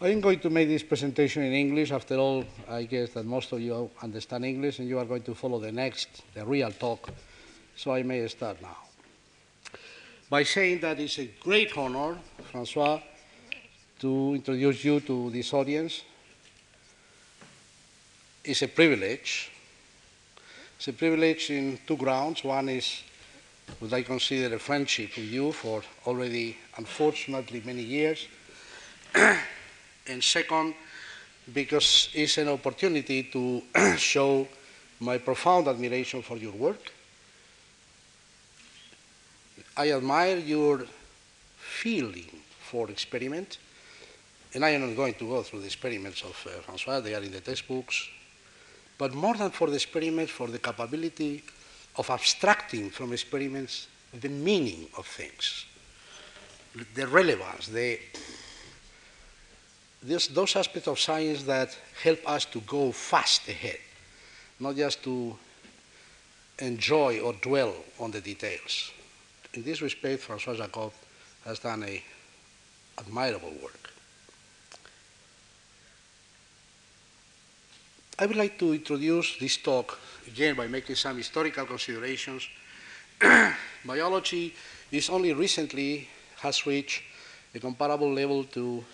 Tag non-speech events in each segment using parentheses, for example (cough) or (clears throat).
I'm going to make this presentation in English. After all, I guess that most of you understand English and you are going to follow the next, the real talk. So I may start now. By saying that it's a great honor, Francois, to introduce you to this audience. It's a privilege. It's a privilege in two grounds. One is what I consider a friendship with you for already, unfortunately, many years. (clears throat) and second, because it's an opportunity to (clears throat) show my profound admiration for your work. I admire your feeling for experiment, and I am not going to go through the experiments of uh, Francois, they are in the textbooks, but more than for the experiments, for the capability of abstracting from experiments the meaning of things, the relevance, the this, those aspects of science that help us to go fast ahead, not just to enjoy or dwell on the details. In this respect, François Jacob has done a admirable work. I would like to introduce this talk again by making some historical considerations. (clears throat) Biology is only recently has reached a comparable level to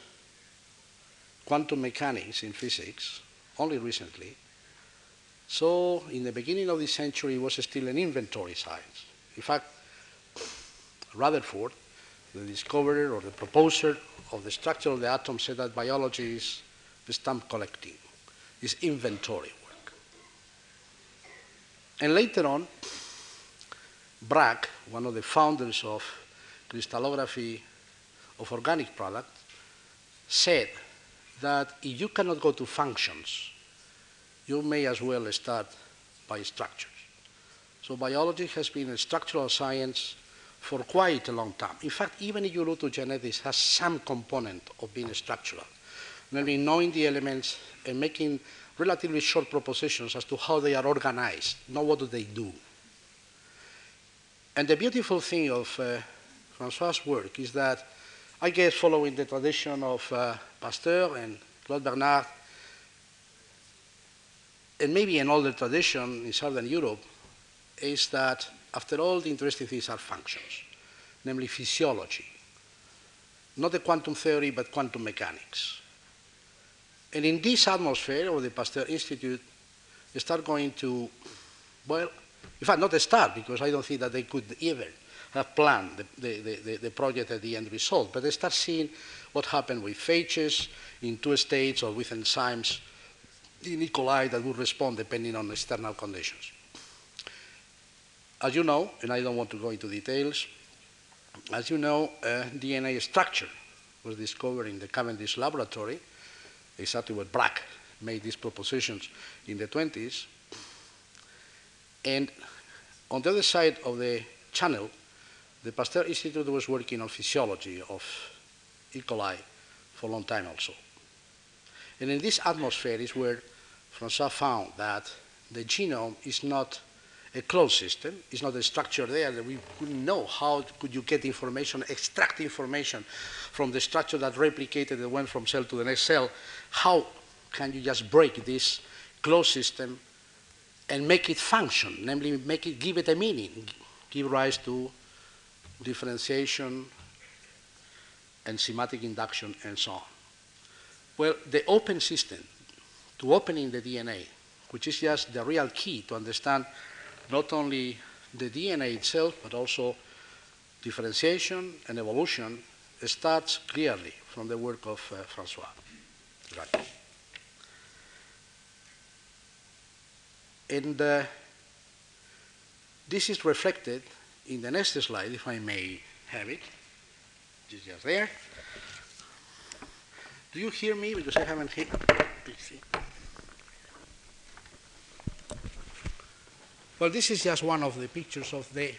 quantum mechanics in physics only recently. So in the beginning of this century, it was still an inventory science. In fact, Rutherford, the discoverer or the proposer of the structure of the atom, said that biology is stamp collecting, is inventory work. And later on, Bragg, one of the founders of crystallography of organic products, said that if you cannot go to functions, you may as well start by structures. So biology has been a structural science for quite a long time. In fact, even if you look to genetics, has some component of being structural, namely knowing the elements and making relatively short propositions as to how they are organized, not what do they do. And the beautiful thing of uh, Francois' work is that I guess following the tradition of uh, Pasteur and Claude Bernard, and maybe an older tradition in Southern Europe, is that after all, the interesting things are functions, namely physiology. Not the quantum theory, but quantum mechanics. And in this atmosphere of the Pasteur Institute, they start going to, well, in fact, not a start, because I don't think that they could ever planned the, the, the, the project at the end result, but they start seeing what happened with phages in two states or with enzymes in E. coli that would respond depending on external conditions. As you know, and I don't want to go into details, as you know, uh, DNA structure was discovered in the Cavendish laboratory, exactly what Bragg made these propositions in the 20s. And on the other side of the channel, the Pasteur Institute was working on physiology of E. coli for a long time also. And in this atmosphere is where Francois found that the genome is not a closed system, it's not a structure there that we couldn't know how could you get information, extract information from the structure that replicated and went from cell to the next cell. How can you just break this closed system and make it function, namely make it, give it a meaning, give rise to differentiation, enzymatic induction, and so on. Well, the open system to opening the DNA, which is just the real key to understand not only the DNA itself, but also differentiation and evolution, starts clearly from the work of uh, Francois. Right. And uh, this is reflected in the next slide, if I may have it. It's just there. Do you hear me? Because I haven't hit. Well, this is just one of the pictures of the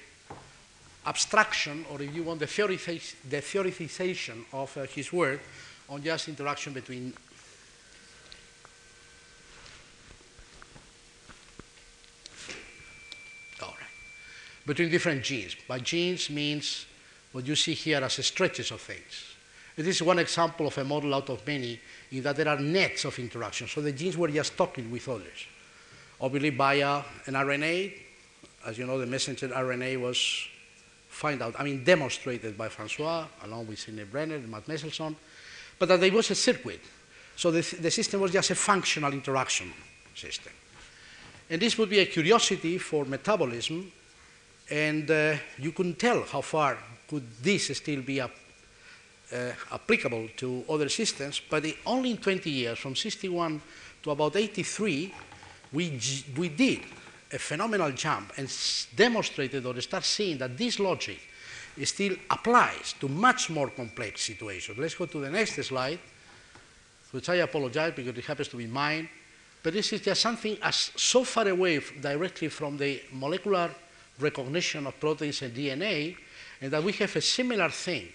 abstraction, or if you want, the theorization of uh, his work on just interaction between between different genes. By genes means what you see here as stretches of things. This is one example of a model out of many in that there are nets of interactions. So the genes were just talking with others. Obviously, via an RNA, as you know, the messenger RNA was find out, I mean, demonstrated by Francois, along with Sidney Brenner and Matt Meselson, but that there was a circuit. So the, the system was just a functional interaction system. And this would be a curiosity for metabolism, and uh, you couldn't tell how far could this still be uh, applicable to other systems, but only in 20 years, from 61 to about 83, we, we did a phenomenal jump and demonstrated or start seeing that this logic still applies to much more complex situations. Let's go to the next slide, which I apologize because it happens to be mine. But this is just something as so far away directly from the molecular recognition of proteins and DNA, and that we have a similar thing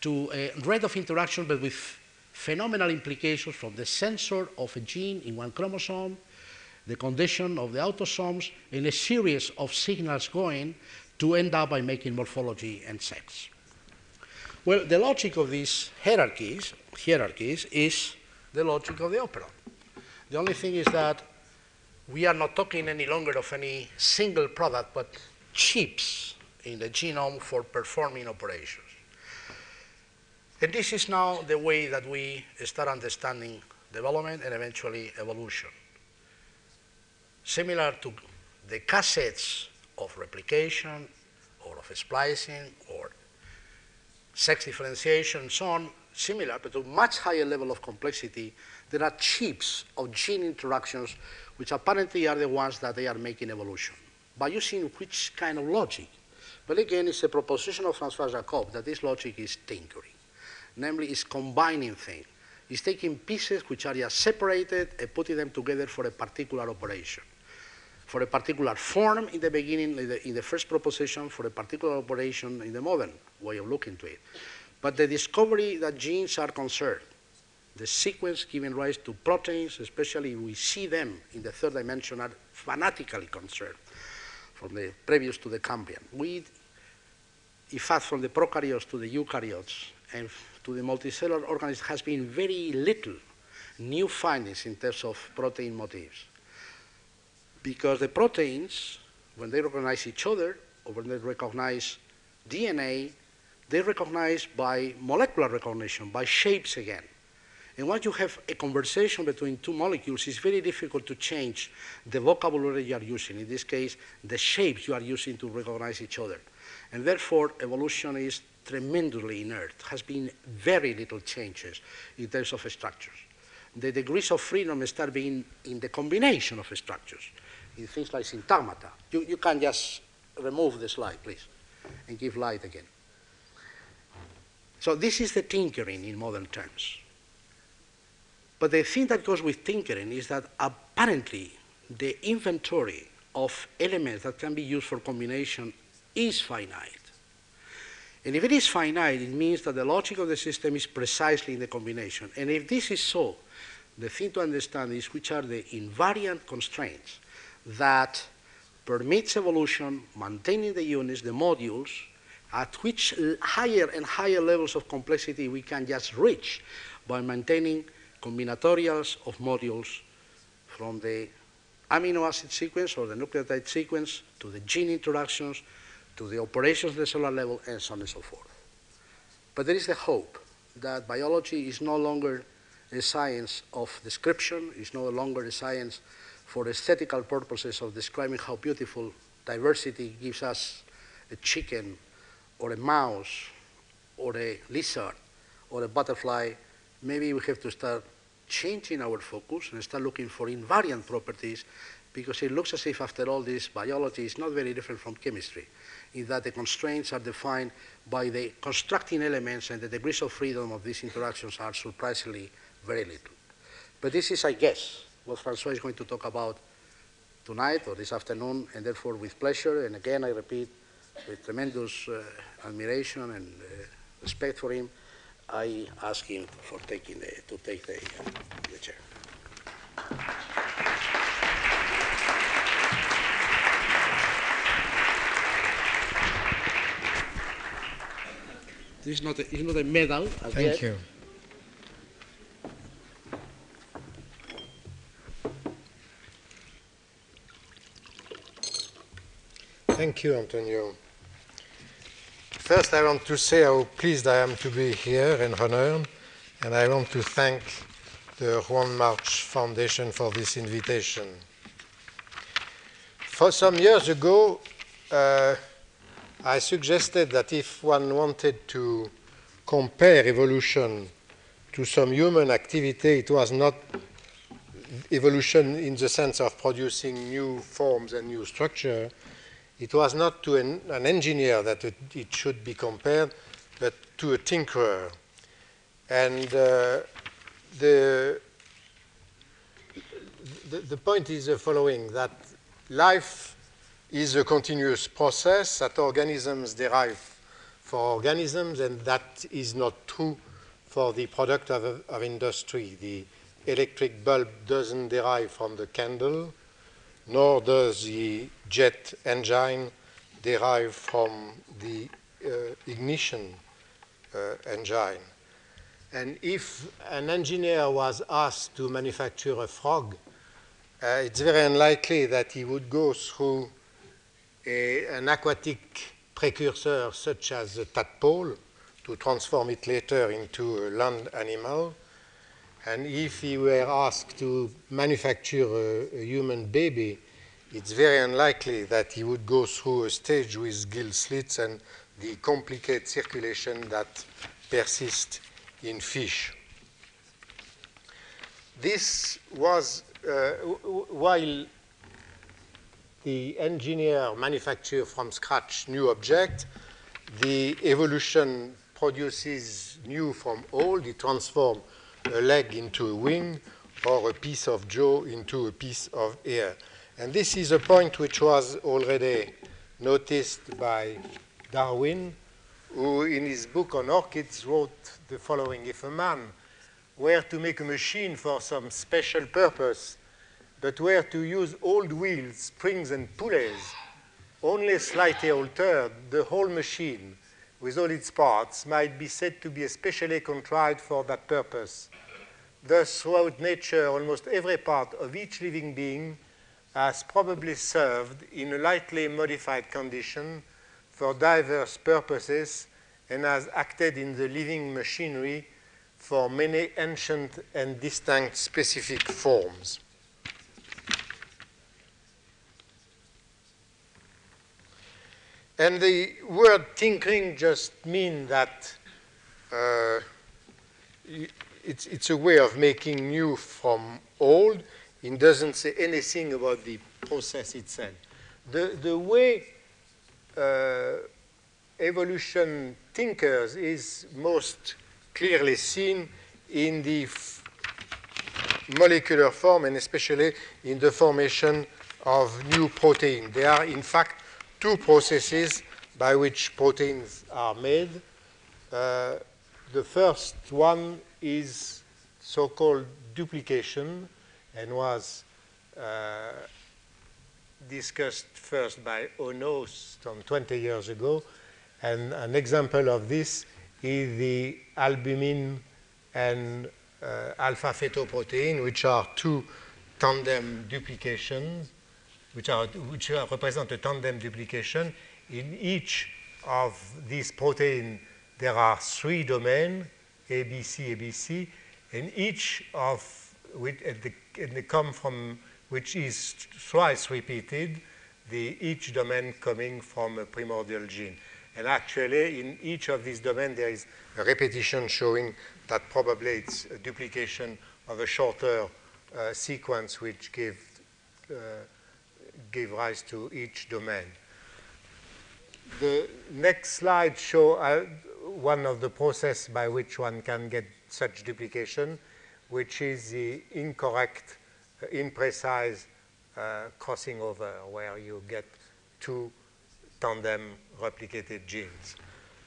to a rate of interaction, but with phenomenal implications from the sensor of a gene in one chromosome, the condition of the autosomes, and a series of signals going to end up by making morphology and sex. Well, the logic of these hierarchies, hierarchies is the logic of the operon. The only thing is that we are not talking any longer of any single product, but chips in the genome for performing operations. And this is now the way that we start understanding development and eventually evolution. Similar to the cassettes of replication or of splicing or sex differentiation and so on, similar, but to much higher level of complexity, there are chips of gene interactions which apparently are the ones that they are making evolution. By using which kind of logic? But again, it's a proposition of Francois Jacob that this logic is tinkering. Namely, it's combining things. It's taking pieces which are just separated and putting them together for a particular operation. For a particular form in the beginning, in the, in the first proposition, for a particular operation in the modern way of looking to it. But the discovery that genes are conserved, the sequence giving rise to proteins, especially we see them in the third dimension, are fanatically conserved from the previous to the Cambrian. We, fact, from the prokaryotes to the eukaryotes and to the multicellular organisms has been very little new findings in terms of protein motifs. Because the proteins, when they recognize each other, or when they recognize DNA, they recognize by molecular recognition, by shapes again. And once you have a conversation between two molecules, it's very difficult to change the vocabulary you are using. In this case, the shapes you are using to recognize each other. And therefore, evolution is tremendously inert. Has been very little changes in terms of structures. The degrees of freedom start being in the combination of structures, in things like syntagmata. You, you can just remove the slide, please, and give light again. So this is the tinkering in modern terms. But the thing that goes with tinkering is that apparently the inventory of elements that can be used for combination is finite. And if it is finite, it means that the logic of the system is precisely in the combination. And if this is so, the thing to understand is which are the invariant constraints that permits evolution, maintaining the units, the modules, at which higher and higher levels of complexity we can just reach by maintaining combinatorials of modules from the amino acid sequence or the nucleotide sequence to the gene interactions to the operations at the cellular level and so on and so forth. But there is the hope that biology is no longer a science of description, is no longer a science for aesthetical purposes of describing how beautiful diversity gives us a chicken or a mouse or a lizard or a butterfly maybe we have to start changing our focus and start looking for invariant properties because it looks as if, after all, this biology is not very different from chemistry, in that the constraints are defined by the constructing elements and the degrees of freedom of these interactions are surprisingly very little. But this is, I guess, what Francois is going to talk about tonight or this afternoon, and therefore with pleasure, and again I repeat, with tremendous uh, admiration and uh, respect for him, I ask him for taking the, to take the, uh, the chair. This is not a, it's not a medal. as Thank yet. you. Thank you, Antonio. First, I want to say how pleased I am to be here and honored, and I want to thank the Juan March Foundation for this invitation. For some years ago, uh, I suggested that if one wanted to compare evolution to some human activity, it was not evolution in the sense of producing new forms and new structure. It was not to an, an engineer that it, it, should be compared, but to a tinkerer. And uh, the, the, the point is the following, that life is a continuous process that organisms derive for organisms, and that is not true for the product of, of industry. The electric bulb doesn't derive from the candle, nor does the jet engine derive from the uh, ignition uh, engine. And if an engineer was asked to manufacture a frog, uh, it's very unlikely that he would go through a, an aquatic precursor such as a tadpole to transform it later into a land animal. And if he were asked to manufacture a, a, human baby, it's very unlikely that he would go through a stage with gill slits and the complicated circulation that persists in fish. This was uh, while the engineer manufacture from scratch new object, the evolution produces new from old. It transforms a leg into a wing or a piece of jaw into a piece of ear. And this is a point which was already noticed by Darwin, who in his book on orchids wrote the following, if a man were to make a machine for some special purpose, but were to use old wheels, springs, and pulleys, only slightly altered, the whole machine, with all its parts, might be said to be especially contrived for that purpose. Thus, throughout nature, almost every part of each living being has probably served in a lightly modified condition for diverse purposes and has acted in the living machinery for many ancient and distinct specific forms. And the word tinkering just means that uh, it's, it's a way of making new from old. It doesn't say anything about the process itself. The, the way uh, evolution tinkers is most clearly seen in the molecular form and especially in the formation of new protein. They are, in fact, two processes by which proteins are made. Uh, the first one is so-called duplication and was uh, discussed first by Ohno some 20 years ago. And an example of this is the albumin and uh, alpha fetoprotein, which are two tandem duplications which, are, which are, represent a tandem duplication. In each of these proteins, there are three domains, ABC, ABC, and each of which the, and they come from which is twice repeated, the, each domain coming from a primordial gene. And actually, in each of these domains, there is a repetition showing that probably it's a duplication of a shorter uh, sequence which gives uh, give rise to each domain. The next slide shows uh, one of the process by which one can get such duplication, which is the incorrect, uh, imprecise uh, crossing over, where you get two tandem replicated genes.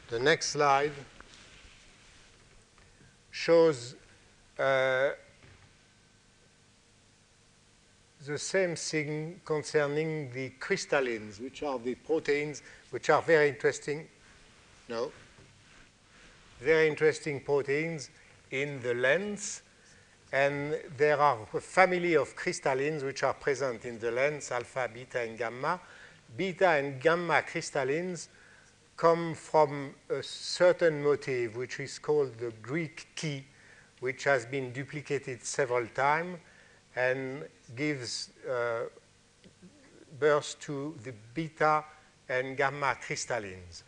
The next slide shows uh, the same thing concerning the crystallins, which are the proteins which are very interesting. No? very interesting proteins in the lens. And there are a family of crystallines which are present in the lens, alpha, beta, and gamma. Beta and gamma crystallines come from a certain motif, which is called the Greek key, which has been duplicated several times and gives uh, birth to the beta and gamma crystallines.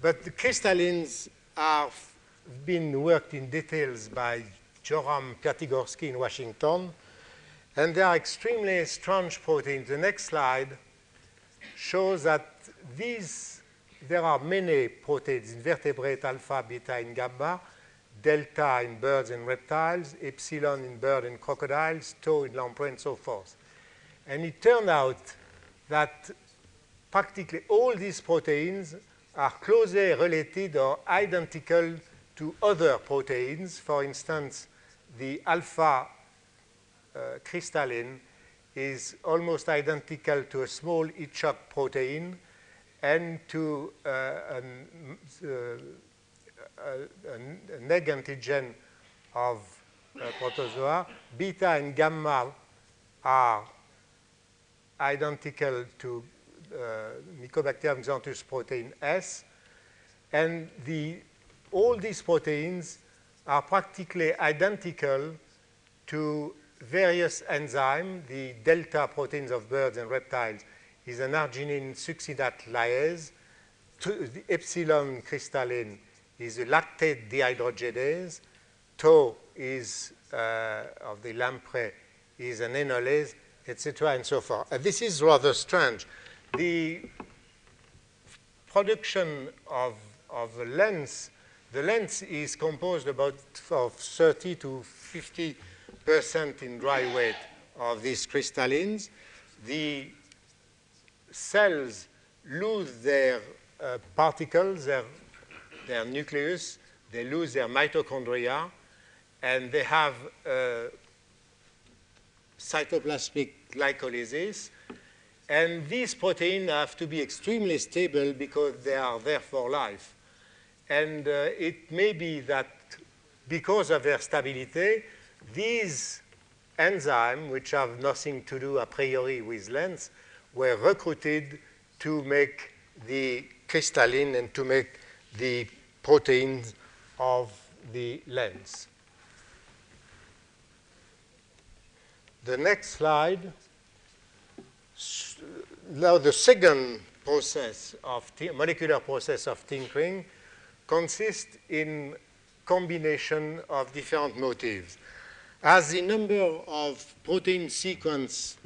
But the crystallines have been worked in details by Joram Piatigorsky in Washington, and they are extremely strange proteins. The next slide shows that these, there are many proteins, invertebrate alpha, beta, and gamma, delta in birds and reptiles, epsilon in birds and crocodiles, tau in lamprey, and so forth. And it turned out that practically all these proteins are closely related or identical to other proteins. For instance, the alpha uh, crystalline is almost identical to a small HOC protein and to uh, uh, a, an egg antigen of uh, protozoa. Beta and gamma are identical to uh, Myxococcus xanthus protein S. And the, all these proteins are practically identical to various enzymes. The delta proteins of birds and reptiles is an argininosuccinate lyase. The epsilon crystalline is a lactate dehydrogenase. Tau is uh, of the lamprey is an enolase, etc., and so forth. And this is rather strange the production of, of a lens, the lens is composed about of 30 to 50 percent in dry weight of these crystallines. The cells lose their uh, particles, their, their nucleus, they lose their mitochondria, and they have uh, cytoplasmic glycolysis, and these proteins have to be extremely stable because they are there for life. And uh, it may be that because of their stability, these enzymes, which have nothing to do a priori with lens, were recruited to make the crystalline and to make the proteins of the lens. The next slide now the second process of molecular process of tinkering consists in combination of different motifs. As the number of protein sequence,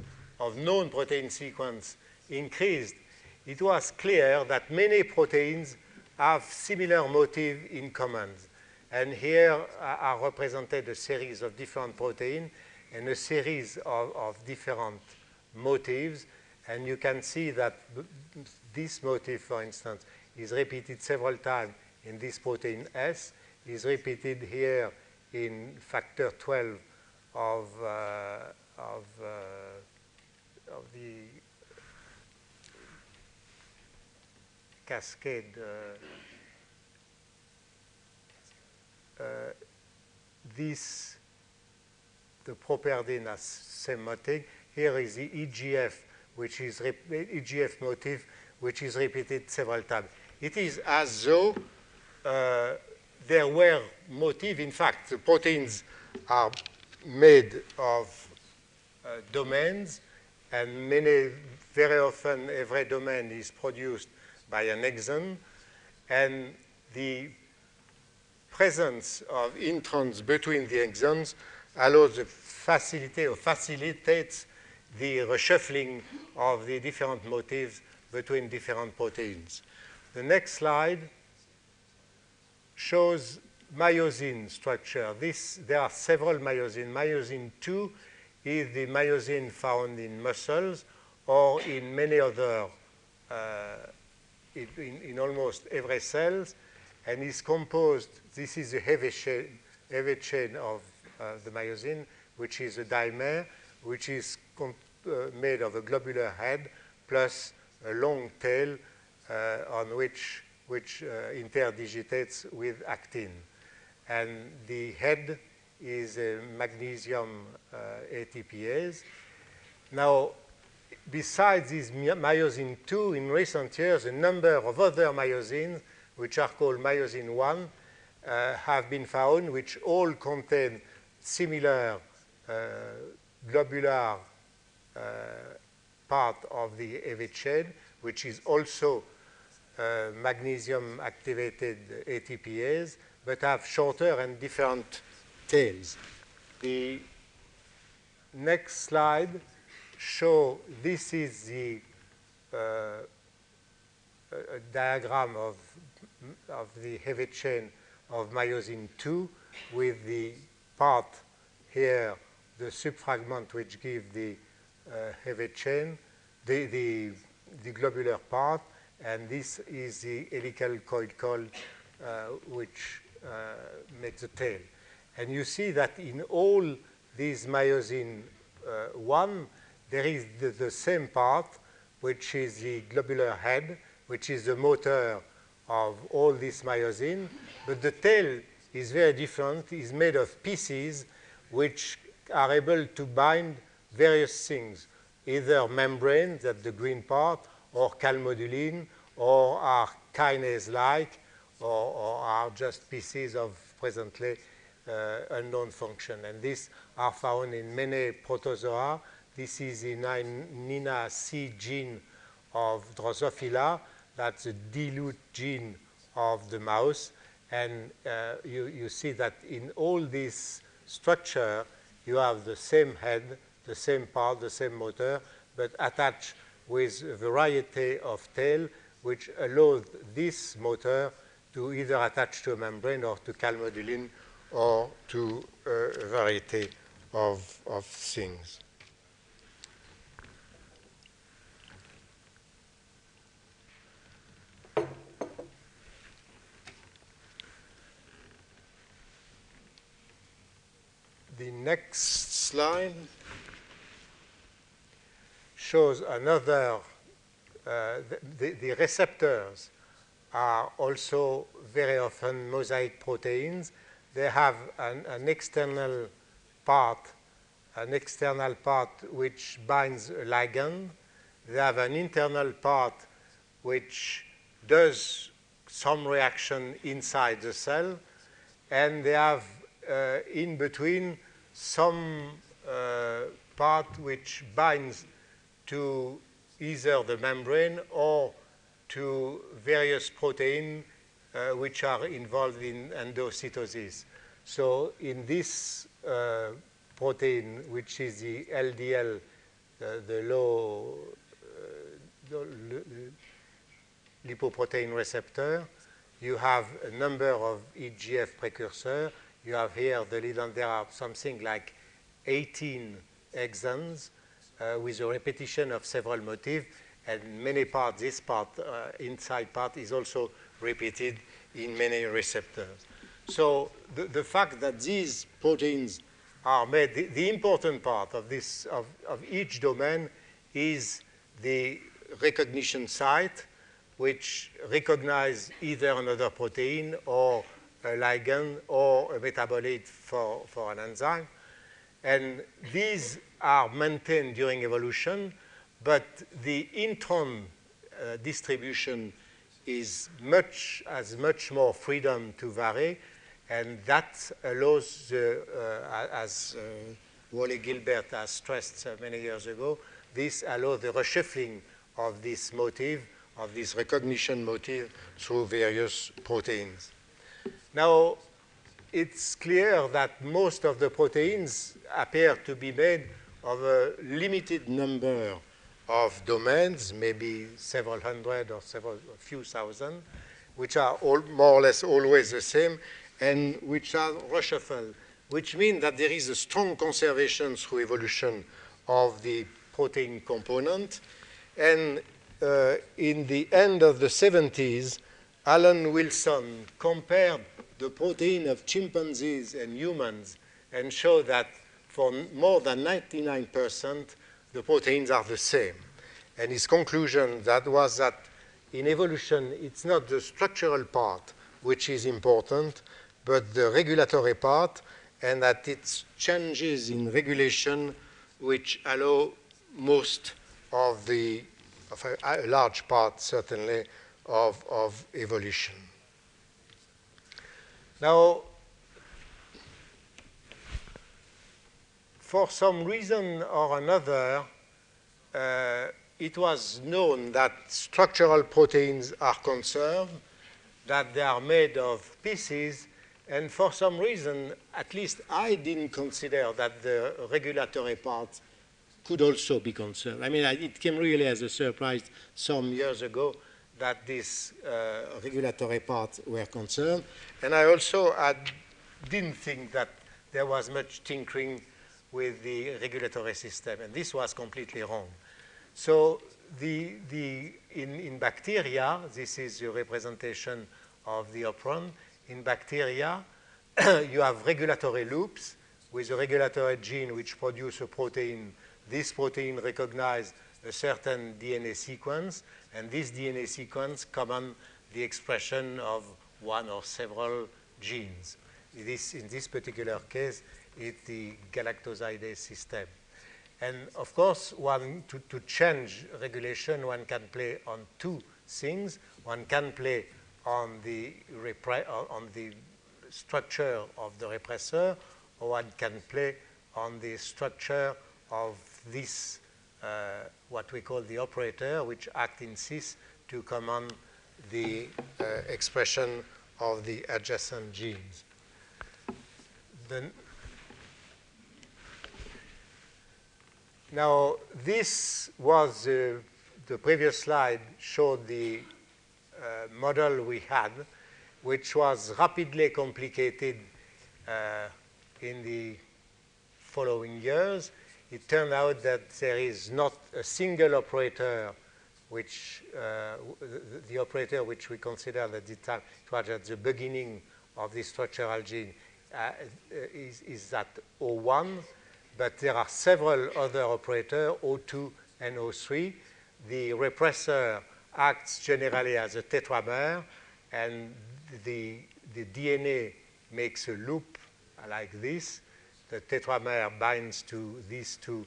of known protein sequence increased, it was clear that many proteins have similar motif in common. And here are represented a series of different proteins and a series of, of different motifs. And you can see that this motif, for instance, is repeated several times in this protein S, is repeated here in factor 12 of, uh, of, uh, of the cascade. Uh, uh this, the has same motif. Here is the EGF, which is EGF motif, which is repeated several times. It is as though uh, there were motifs. In fact, the proteins are made of uh, domains, and many, very often, every domain is produced by an exon, and the presence of introns between the exons allows the facility or facilitates the reshuffling of the different motifs between different proteins. The next slide shows myosin structure. This, there are several myosin. Myosin 2 is the myosin found in muscles or in many other, uh, in, in, almost every cell, and is composed, this is a heavy chain, heavy chain of uh, the myosin, which is a dimer, which is uh, made of a globular head plus a long tail uh, on which which uh, interdigitates with actin. And the head is a magnesium uh, ATPase. Now, besides these myosin 2, in recent years, a number of other myosins, which are called myosin 1, uh, have been found, which all contain similar uh, globular uh, part of the heavy chain, which is also uh, magnesium activated ATPase, but have shorter and different tails. The next slide show this is the uh, diagram of, of the heavy chain of myosin 2 with the part here, the subfragment which give the uh, heavy chain, the, the, the, globular part, and this is the helical coil uh, which uh, makes the tail. And you see that in all these myosin uh, 1, there is the, the, same part, which is the globular head, which is the motor of all this myosin, but the tail is very different, is made of pieces which are able to bind various things, either membrane, that's the green part, or calmodulin, or are kinase-like, or, or, are just pieces of presently uh, unknown function. And these are found in many protozoa. This is the NINA C gene of Drosophila. That's the dilute gene of the mouse. And uh, you, you see that in all this structure, you have the same head, the same part, the same motor, but attached with a variety of tail, which allows this motor to either attach to a membrane or to calmodulin or to a variety of, of things. The next slide shows another, uh, the, the, receptors are also very often mosaic proteins. They have an, an external part, an external part which binds a ligand. They have an internal part which does some reaction inside the cell. And they have uh, in between some uh, part which binds to either the membrane or to various proteins uh, which are involved in endocytosis. So in this uh, protein, which is the LDL, uh, the low uh, lipoprotein receptor, you have a number of EGF precursors you have here the and there are something like 18 exons uh, with a repetition of several motifs, and many parts, this part, uh, inside part, is also repeated in many receptors. So the, the fact that these proteins are made, the, the important part of, this, of, of each domain is the recognition site, which recognize either another protein or a ligand or a metabolite for, for an enzyme. And these are maintained during evolution, but the intron uh, distribution is much, has much more freedom to vary, and that allows, the, uh, as uh, Wally Gilbert has stressed many years ago, this allows the reshuffling of this motif, of this recognition motif through various proteins. Now, it's clear that most of the proteins appear to be made of a limited number of domains, maybe several hundred or several a few thousand, which are all, more or less always the same, and which are reshuffled, which means that there is a strong conservation through evolution of the protein component. And uh, in the end of the 70s, Alan Wilson compared the protein of chimpanzees and humans and show that for more than 99%, the proteins are the same. And his conclusion that was that in evolution, it's not the structural part which is important, but the regulatory part, and that it's changes in regulation which allow most of the, of a, a large part certainly, of, of evolution. Now, for some reason or another, uh, it was known that structural proteins are conserved, that they are made of pieces, and for some reason, at least I didn't consider that the regulatory part could also be conserved. I mean, it came really as a surprise some years ago that these uh, regulatory parts were concerned. And I also didn't think that there was much tinkering with the regulatory system, and this was completely wrong. So the, the, in, in bacteria, this is a representation of the operon. In bacteria, (coughs) you have regulatory loops with a regulatory gene which produce a protein. This protein recognizes a certain DNA sequence, and this DNA sequence command the expression of one or several genes. This, in this particular case, it's the galactosidase system. And of course, one, to, to change regulation, one can play on two things. One can play on the, on the structure of the repressor, or one can play on the structure of this what we call the operator, which act in cis to command the uh, expression of the adjacent genes. Now, this was uh, the previous slide showed the uh, model we had, which was rapidly complicated uh, in the following years it turned out that there is not a single operator which, uh, the, operator which we considered at the time, it was at the beginning of the structural gene, uh, is, is that O1, but there are several other operators, O2 and O3. The repressor acts generally as a tetramer, and the, the DNA makes a loop like this, the tetramer binds to these two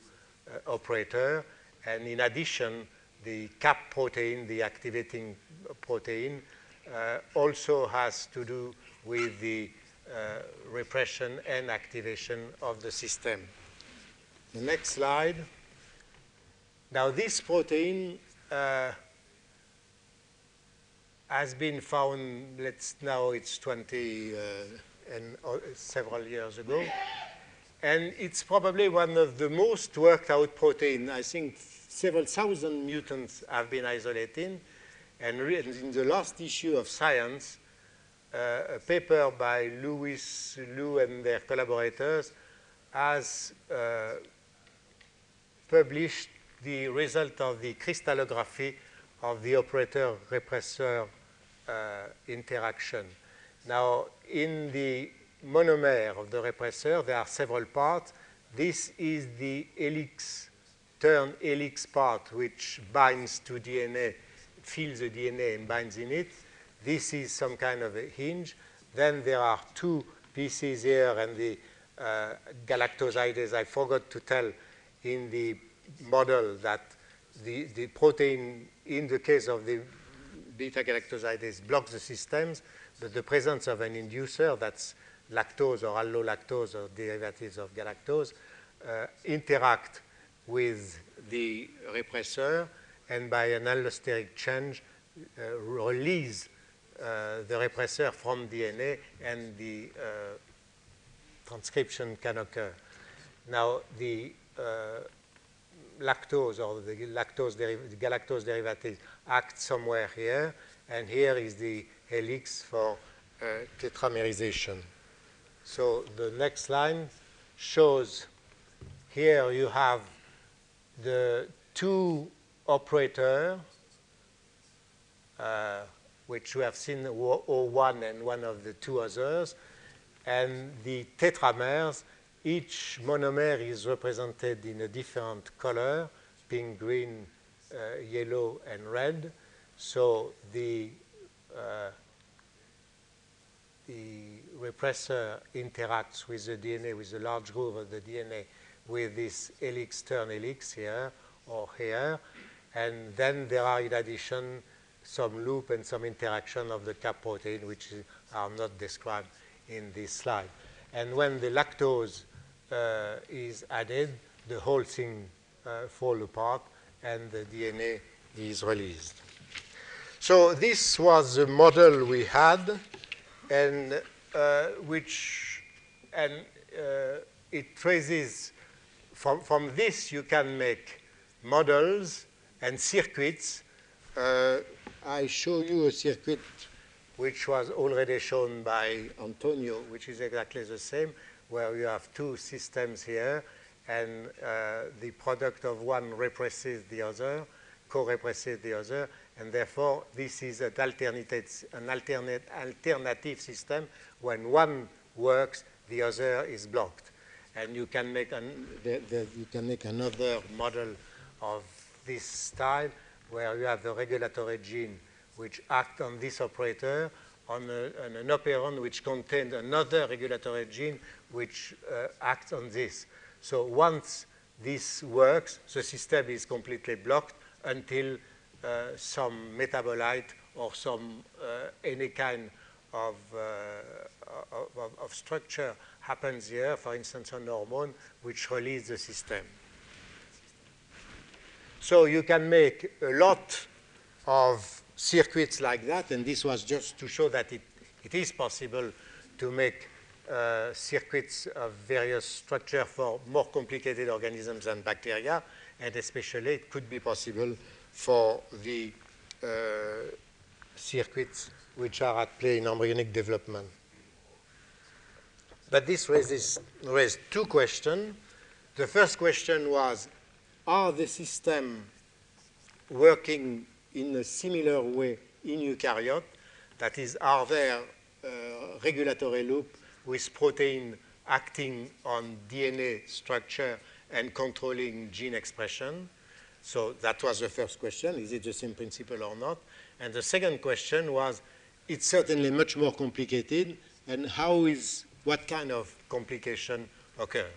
uh, operators. And in addition, the cap protein, the activating protein, uh, also has to do with the uh, repression and activation of the system. The next slide. Now, this protein uh, has been found, let's now it's 20 uh, and uh, several years ago. And it's probably one of the most worked out protein. I think several thousand mutants have been isolated. And in the last issue of Science, uh, a paper by Lewis Lu and their collaborators has uh, published the result of the crystallography of the operator-repressor uh, interaction. Now, in the monomer of the repressor, there are several parts. This is the helix, turn helix part, which binds to DNA, fills the DNA and binds in it. This is some kind of a hinge. Then there are two pieces here, and the uh, galactosidase, I forgot to tell in the model that the, the protein, in the case of the beta galactosidase, blocks the systems, but the presence of an inducer that's lactose or allolactose or derivatives of galactose uh, interact with the repressor and by an allosteric change uh, release uh, the repressor from DNA and the uh, transcription can occur. Now, the uh, lactose or the lactose the galactose derivative act somewhere here, and here is the helix for uh, tetramerization. So the next line shows here you have the two operator, uh, which we have seen O1 and one of the two others, and the tetramers, each monomer is represented in a different color, pink, green, uh, yellow, and red. So the, uh, the repressor interacts with the DNA, with the large groove of the DNA, with this helix turn helix here or here. And then there are, in addition, some loop and some interaction of the cap protein, which are not described in this slide. And when the lactose uh, is added, the whole thing uh, fall apart and the DNA is released. So this was the model we had, and which and uh, it traces from from this you can make models and circuits. Uh, I show you a circuit which was already shown by Antonio, which is exactly the same, where you have two systems here, and uh, the product of one represses the other, co-represses the other, and therefore this is an alternative, an alternate, alternative system. When one works, the other is blocked. And you can make, an, the, the, you can make another model of this style where you have the regulatory gene which act on this operator, on, a, on an operon which contains another regulatory gene which uh, acts on this. So once this works, the system is completely blocked until some metabolite or some uh, any kind of, uh, of, of, structure happens here, for instance, an hormone, which releases the system. So you can make a lot of circuits like that, and this was just to show that it, it is possible to make uh, circuits of various structure for more complicated organisms than bacteria, and especially it could be possible for the uh, circuits which are at play in embryonic development. But this raises, raised two questions. The first question was, are the systems working in a similar way in eukaryote? That is, are there uh, regulatory loop with protein acting on DNA structure and controlling gene expression? So that was the first question, is it the same principle or not? And the second question was, it's certainly much more complicated, and how is, what kind of complication occurs?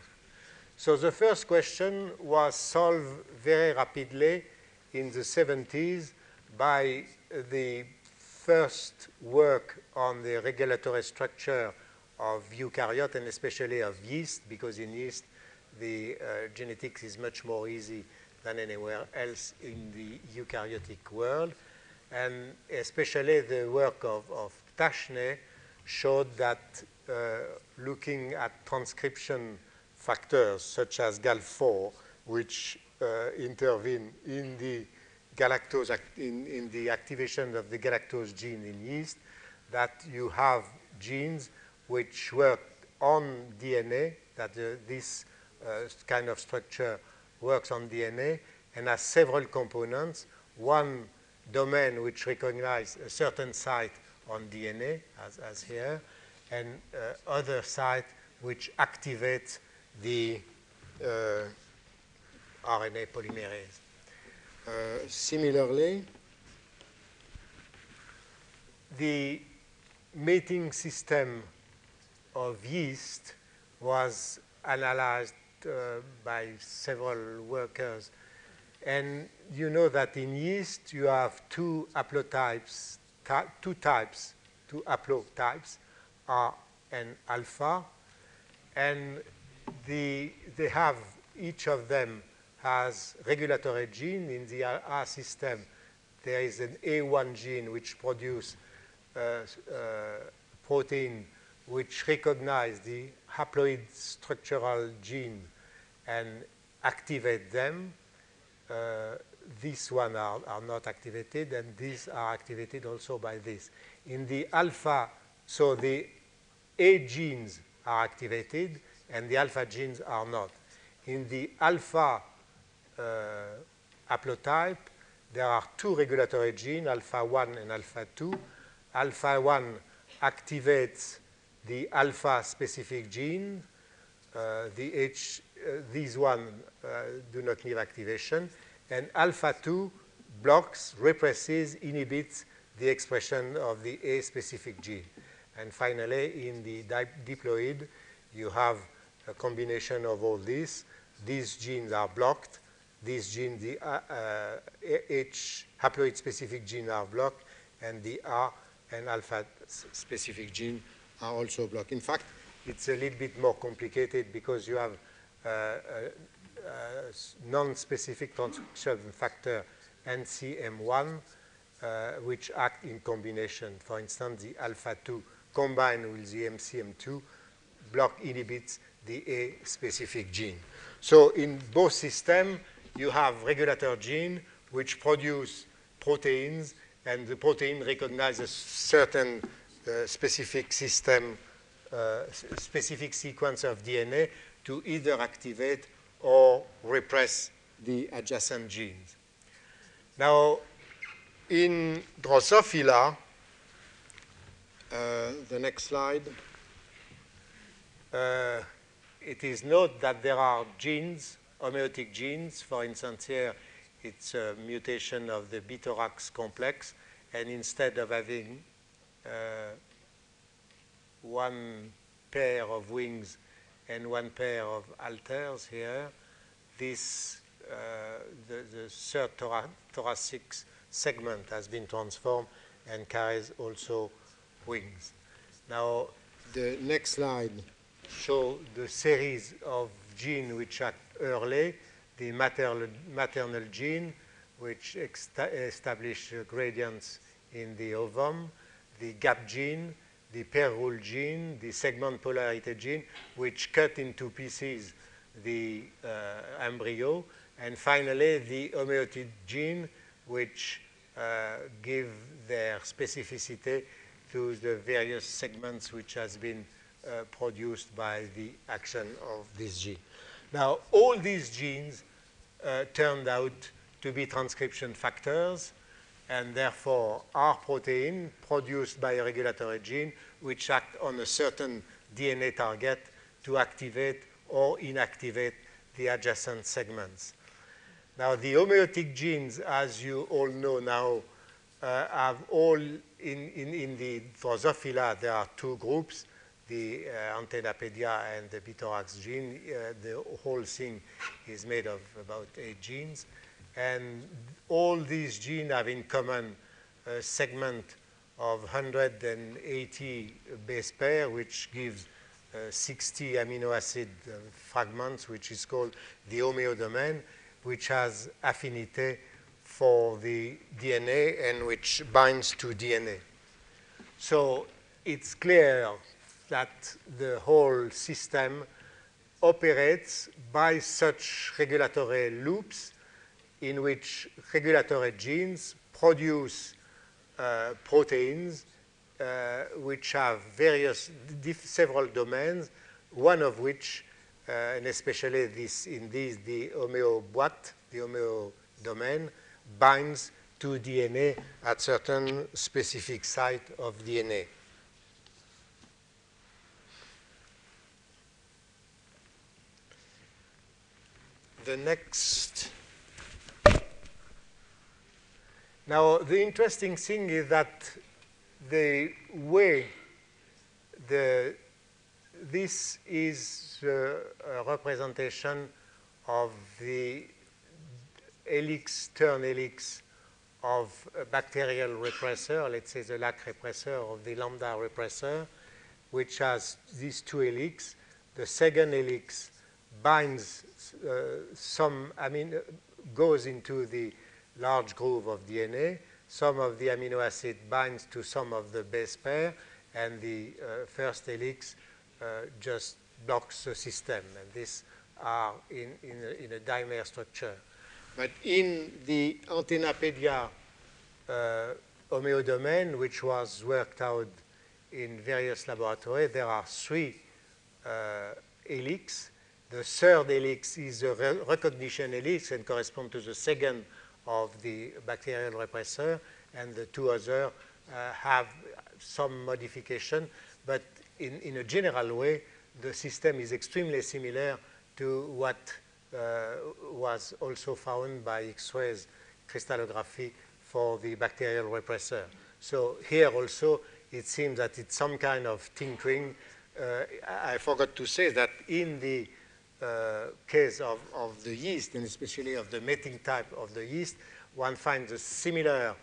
So the first question was solved very rapidly in the 70s by the first work on the regulatory structure of eukaryote and especially of yeast, because in yeast the uh, genetics is much more easy than anywhere else in the eukaryotic world. And especially the work of, of Ptashne showed that uh, looking at transcription factors such as GAL4, which uh, intervene in the galactose in, in, the activation of the galactose gene in yeast, that you have genes which work on DNA, that uh, this uh, kind of structure works on DNA and has several components. One domain which recognizes a certain site on DNA, as, as here, and uh, other site which activates the uh, RNA polymerase. Uh, similarly, the mating system of yeast was analyzed by several workers. And you know that in yeast you have two haplotypes, two types, two haplotypes, a and alpha. And the, they have, each of them has regulatory gene. In the a system, there is an A1 gene which produces uh, uh, protein which recognize the haploid structural gene and activate them. Uh, these one are, are not activated, and these are activated also by this. In the alpha, so the A genes are activated, and the alpha genes are not. In the alpha uh, haplotype, there are two regulatory genes, alpha 1 and alpha 2. Alpha 1 activates the alpha specific gene, uh, the H, uh, these one uh, do not need activation, and alpha 2 blocks, represses, inhibits the expression of the A-specific gene. And finally, in the diploid, you have a combination of all these. These genes are blocked. These genes, the uh, H haploid-specific gene are blocked, and the a and alpha-specific gene are also blocked. In fact, it's a little bit more complicated because you have uh, a non-specific transcription factor MCM1, uh, which act in combination. For instance, the alpha-2 combined with the MCM2 block inhibits the A-specific gene. So in both systems, you have regulator gene which produce proteins, and the protein recognizes certain uh, specific system, uh, specific sequence of DNA to either activate or repress the adjacent genes. Now, in Drosophila, uh, the next slide, uh, it is noted that there are genes, homeotic genes. For instance, here it's a mutation of the bithorax complex, and instead of having one pair of wings and one pair of halteres here, this uh, the, the, third thora thoracic segment has been transformed and carries also wings. Now, the next slide shows the series of genes which act early, the maternal, maternal gene, which establish gradients in the ovum, the gap gene, the pair rule gene, the segment polarity gene, which cut into pieces the uh, embryo, and finally the homeotic gene, which uh, give their specificity to the various segments which has been uh, produced by the action of this gene. Now, all these genes uh, turned out to be transcription factors, and therefore are protein produced by a regulatory gene which act on a certain DNA target to activate or inactivate the adjacent segments. Now, the homeotic genes, as you all know now, uh, have all in, in, in the Drosophila, there are two groups the uh, antennapedia and the bithorax gene. Uh, the whole thing is made of about eight genes. And all these genes have in common a segment of 180 base pair, which gives uh, 60 amino acid uh, fragments, which is called the homeodomain, which has affinity for the DNA and which binds to DNA. So it's clear that the whole system operates by such regulatory loops in which regulatory genes produce uh, proteins uh, which have various, several domains, one of which, uh, and especially this, in this, the homeoboîte, the homeo domain, binds to DNA at certain specific site of DNA. the next. Now, the interesting thing is that the way the, this is a representation of the helix, turn helix of a bacterial repressor, let's say the lac repressor of the lambda repressor, which has these two helix. The second helix binds uh, some, I mean, goes into the large groove of DNA. Some of the amino acid binds to some of the base pair, and the uh, first helix uh, just blocks the system. And these are in, in, a, in a dimer structure. But in the Antennapedia uh, homeodomain, which was worked out in various laboratories, there are three uh, helix the third helix is a re recognition helix and corresponds to the second of the bacterial repressor, and the two other uh, have some modification, but in, in a general way, the system is extremely similar to what uh, was also found by X-rays crystallography for the bacterial repressor. So here also, it seems that it's some kind of tinkering. Uh, I forgot to say that in the case of, of the yeast, and especially of the mating type of the yeast, one finds a similar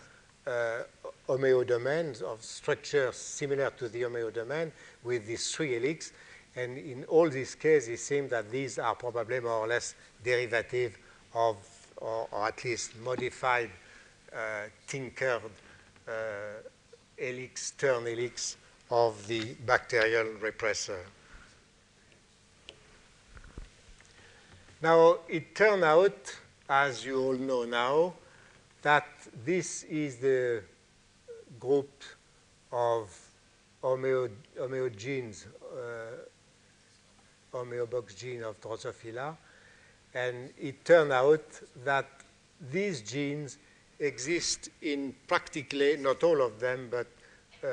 uh, homeodomain of structures similar to the homeodomain with these three helix. And in all these cases, it seems that these are probably more or less derivative of, or, or at least modified, uh, tinkered uh, helix, turn helix of the bacterial repressor. Now, it turned out, as you all know now, that this is the group of homeo, homeogenes, uh, homeobox gene of Drosophila. And it turned out that these genes exist in practically, not all of them, but uh,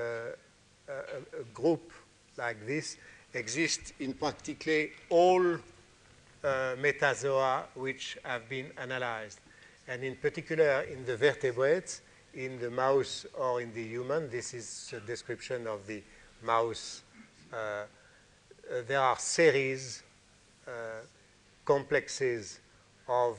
a, a, group like this exists in practically all metazoa which have been analyzed. And in particular, in the vertebrates, in the mouse or in the human, this is a description of the mouse. Uh, uh, there are series, uh, complexes of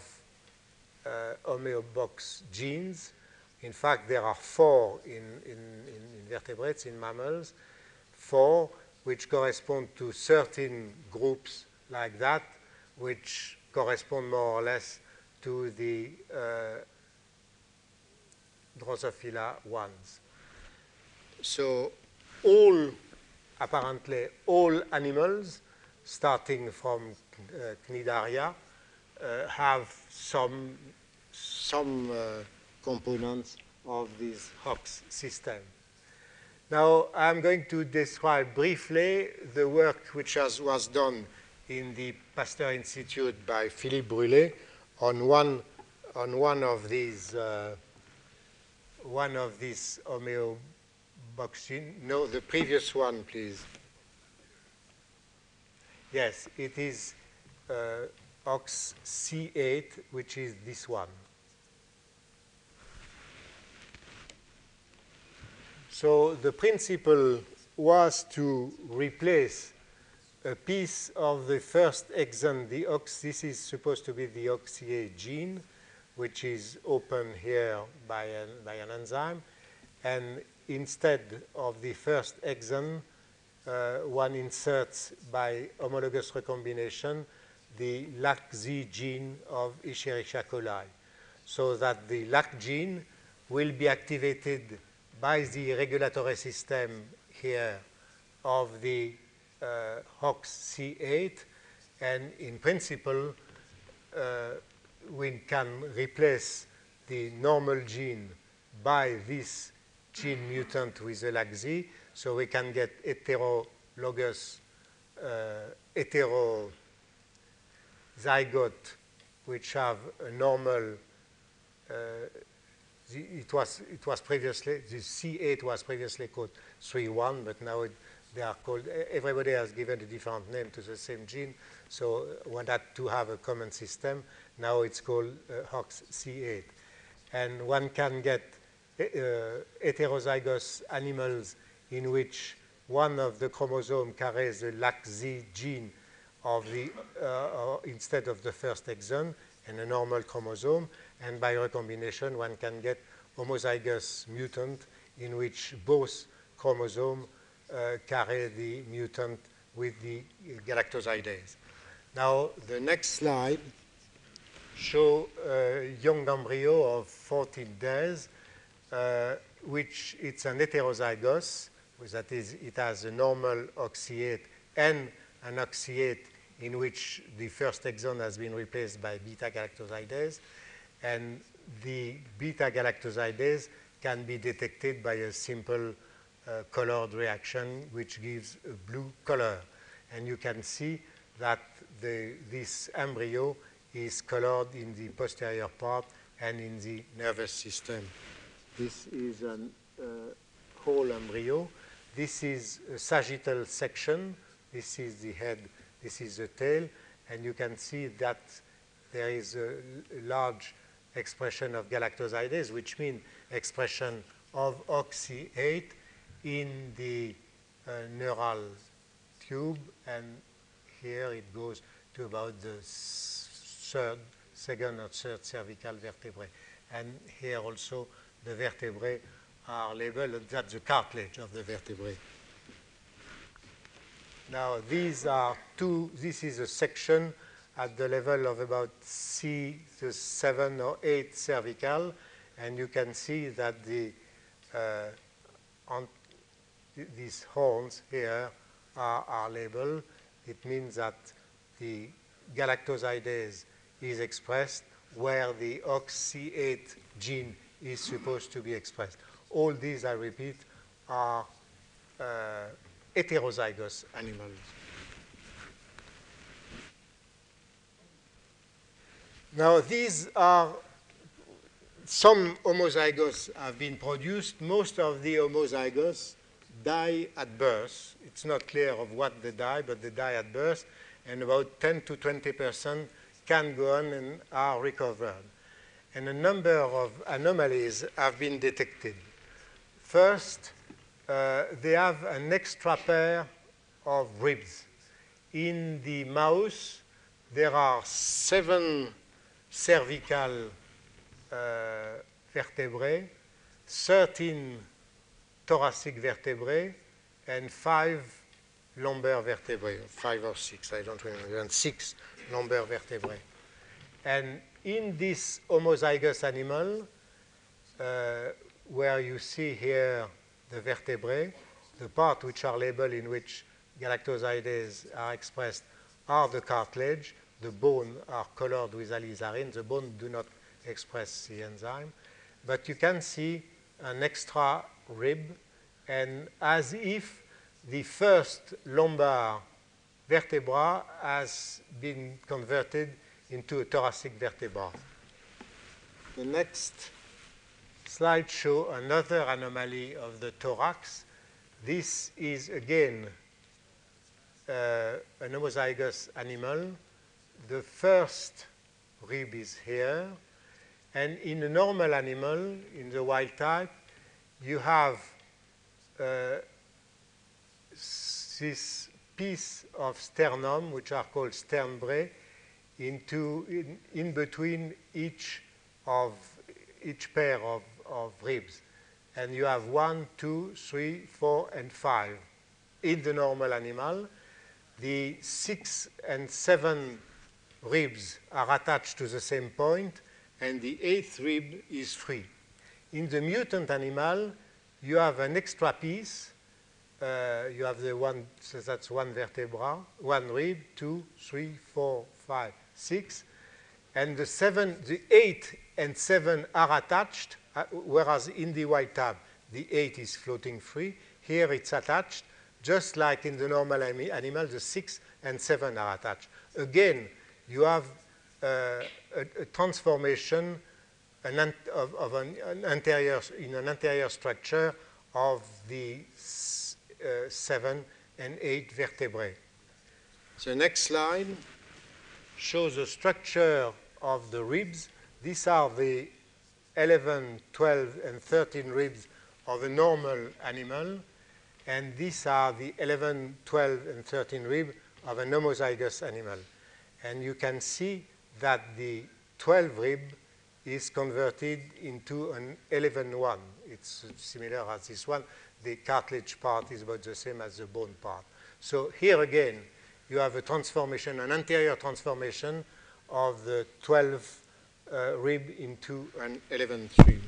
uh, homeobox genes. In fact, there are four in, in, in vertebrates, in mammals, four which correspond to certain groups like that, which correspond more or less to the uh, Drosophila ones. So all, apparently all animals, starting from uh, Cnidaria, uh, have some, some uh, components of this Hox system. Now, I'm going to describe briefly the work which has, was done in the Pasteur Institute by Philippe Brûlet on one, on one of these, uh, one of these homeoboxin. No, the previous one, please. Yes, it is uh, HOX C8, which is this one. So the principle was to replace a piece of the first exon, the OX, this is supposed to be the OXA gene, which is open here by an, by an enzyme. And instead of the first exon, uh, one inserts by homologous recombination the LAC-Z gene of Escherichia coli, so that the LAC gene will be activated by the regulatory system here of the uh, HOX C8, and in principle, uh, we can replace the normal gene by this gene mutant with a LAC-Z, so we can get heterologous, uh, hetero which have a normal, uh, the, it, was, it was previously, the C8 was previously called 3-1, but now it, they are called, everybody has given a different name to the same gene, so one had to have a common system. Now it's called uh, HOX C8. And one can get uh, heterozygous animals in which one of the chromosome carries the LAC-Z gene of the, uh, instead of the first exon and a normal chromosome. And by recombination, one can get homozygous mutant in which both chromosomes uh, carry the mutant with the galactosidase. Now, the next slide show a young embryo of 14 days, uh, which it's an heterozygous, that is, it has a normal HOXC8 and an HOXC8 in which the first exon has been replaced by beta galactosidase, and the beta galactosidase can be detected by a simple uh, colored reaction which gives a blue color. And you can see that the, this embryo is colored in the posterior part and in the nervous system. This is a uh, whole embryo. This is a sagittal section. This is the head this is the tail, and you can see that there is a large expression of galactosidase, which means expression of HOXC8 in the uh, neural tube, and here it goes to about the third, second or third cervical vertebrae. And here also the vertebrae are labeled, that's the cartilage of the vertebrae. Now these are two, this is a section at the level of about C, the seven or eight cervical, and you can see that the uh, th these horns here are, are labeled. It means that the galactosidase is expressed where the HOXC8 gene is supposed to be expressed. All these, I repeat, are uh, heterozygous animals. Now, these are some homozygous have been produced. Most of the homozygous die at birth. It's not clear of what they die, but they die at birth, and about 10 to 20 percent can go on and are recovered. And a number of anomalies have been detected. First, uh, they have an extra pair of ribs. In the mouse, there are seven cervical uh, vertebrae, 13 thoracic vertebrae, and five lumbar vertebrae, five or six, I don't remember, six lumbar vertebrae. And in this homozygous animal, uh, where you see here the vertebrae, the part which are labeled in which galactosidase are expressed are the cartilage, the bone are colored with alizarin, the bone do not express the enzyme, but you can see an extra rib, and as if the first lumbar vertebra has been converted into a thoracic vertebra. The next slide shows another anomaly of the thorax. This is again uh, an homozygous animal. The first rib is here, and in a normal animal, in the wild type, you have uh, this piece of sternum, which are called sternebrae, into in, in between each of each pair of, of ribs. And you have one, two, three, four, and five. In the normal animal, the six and seven ribs are attached to the same point, and the eighth rib is free. In the mutant animal, you have an extra piece uh, you have the one, so that's one vertebra, one rib, two, three, four, five, six, and the seven, the eight and seven are attached, uh, whereas in the white tab, the eight is floating free. Here it's attached, just like in the normal animal, the six and seven are attached. Again, you have uh, a, a, transformation an of, of an, an anterior, in an anterior structure of the uh, seven and eight vertebrae. The next slide shows the structure of the ribs. These are the 11, 12, and 13 ribs of a normal animal, and these are the 11, 12, and 13 ribs of an homozygous animal. And you can see that the 12 rib is converted into an 11-1. It's similar as this one the cartilage part is about the same as the bone part. So here again, you have a transformation, an anterior transformation of the 12 uh, rib into an 11th rib.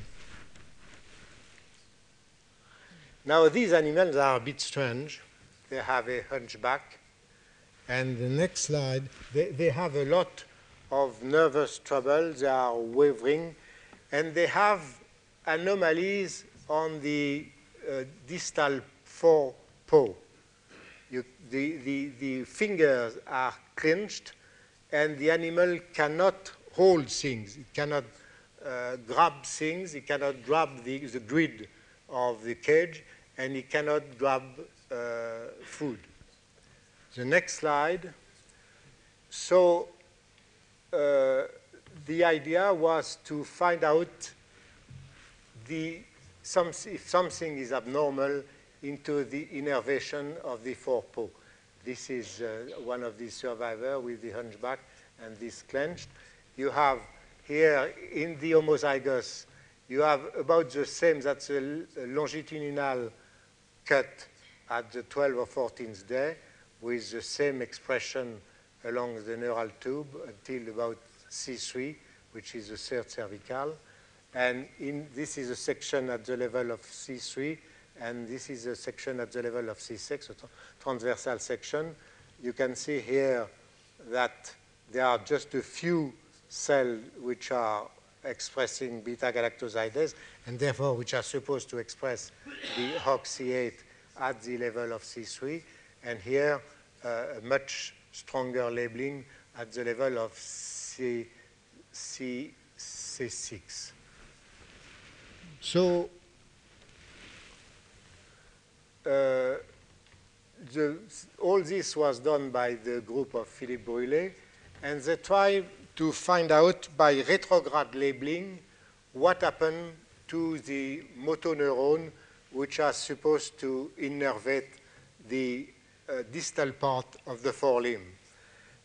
Now these animals are a bit strange. They have a hunchback. And the next slide, they, they have a lot of nervous trouble. They are wavering. And they have anomalies on the uh, distal forepaw. You, the, the, the fingers are clenched and the animal cannot hold things. It cannot uh, grab things. It cannot grab the, the grid of the cage and it cannot grab uh, food. The next slide. So the idea was to find out the, some, if something is abnormal into the innervation of the forepaw. This is uh, one of the survivors with the hunchback and this clenched. You have here in the homozygous, you have about the same, that's a longitudinal cut at the 12 or 14th day with the same expression along the neural tube until about C3, which is the third cervical. And in, this is a section at the level of C3, and this is a section at the level of C6, a transversal section. You can see here that there are just a few cells which are expressing beta-galactosidase, and therefore which are supposed to express the HOXC8 at the level of C3. And here, uh, a much stronger labeling at the level of C, C, C6. So uh, the, all this was done by the group of Philippe Brûlet, and they tried to find out by retrograde labeling what happened to the motor motoneuron which are supposed to innervate the uh, distal part of the forelimb.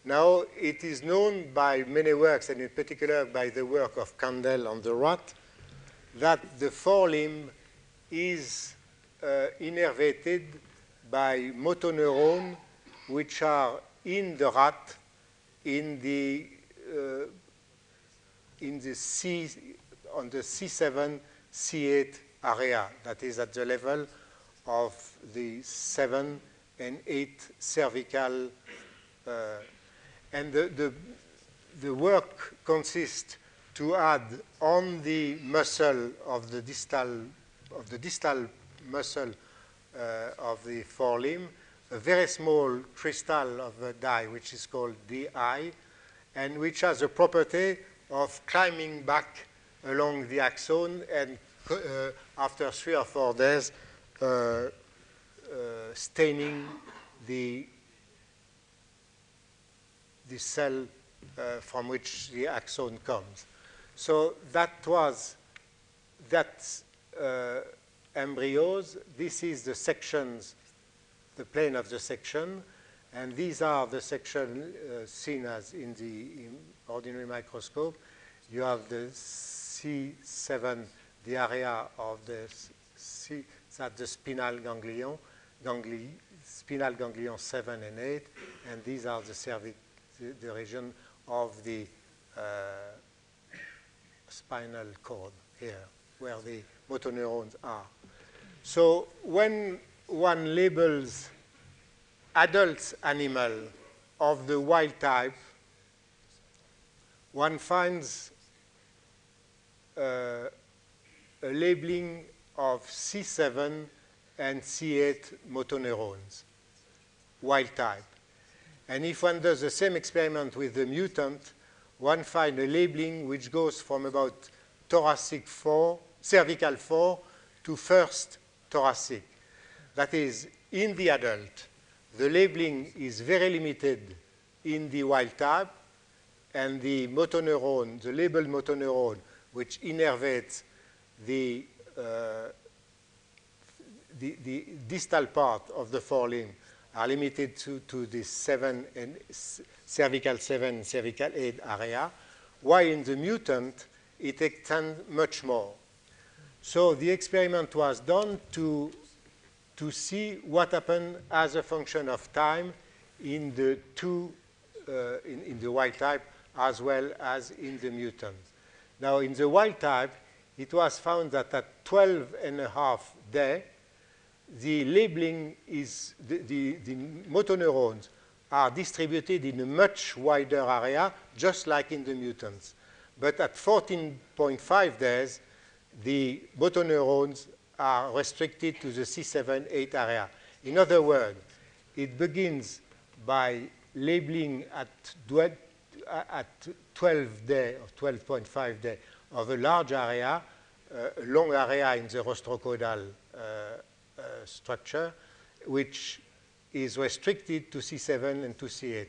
Now, it is known by many works, and in particular by the work of Kandel on the rat, that the forelimb is uh, innervated by motoneurons which are in the rat in the uh, in the C on the C7 C8 area that is at the level of the 7 and 8 cervical uh, and the, the, the work consists to add on the muscle of the distal of the distal muscle uh, of the forelimb, a very small crystal of a dye, which is called DiI, and which has a property of climbing back along the axon and uh, after three or four days uh, staining the, the cell uh, from which the axon comes. So that was that uh, embryos. This is the sections, the plane of the section, and these are the sections uh, seen as in the in ordinary microscope. You have the C7, the area of the C, that's the spinal ganglion, gangli, spinal ganglion 7 and 8, and these are the, cervic, the, the region of the uh, spinal cord here, where the motor neurons are. So when one labels adult animal of the wild type, one finds uh, a labeling of C7 and C8 motoneurons, wild type. And if one does the same experiment with the mutant, one finds a labeling which goes from about thoracic 4, cervical 4 to first thoracic. That is, in the adult, the labeling is very limited in the wild type, and the motoneuron, the labeled motoneuron, which innervates the, uh, the, the, distal part of the forelimb, are limited to, to the seven and cervical 7 cervical 8 area, while in the mutant, it extends much more. So the experiment was done to, to see what happened as a function of time in the two, uh, in, in, the wild type as well as in the mutant. Now in the wild type, it was found that at 12 and a half day, the labeling is, the, the, the motoneurons are distributed in a much wider area, just like in the mutants. But at 14.5 days, the motoneurons are restricted to the C7-8 area. In other words, it begins by labeling at, at 12 day or 12.5 day of a large area, uh, a long area in the rostrocaudal uh, uh, structure, which is restricted to C7 and to C8.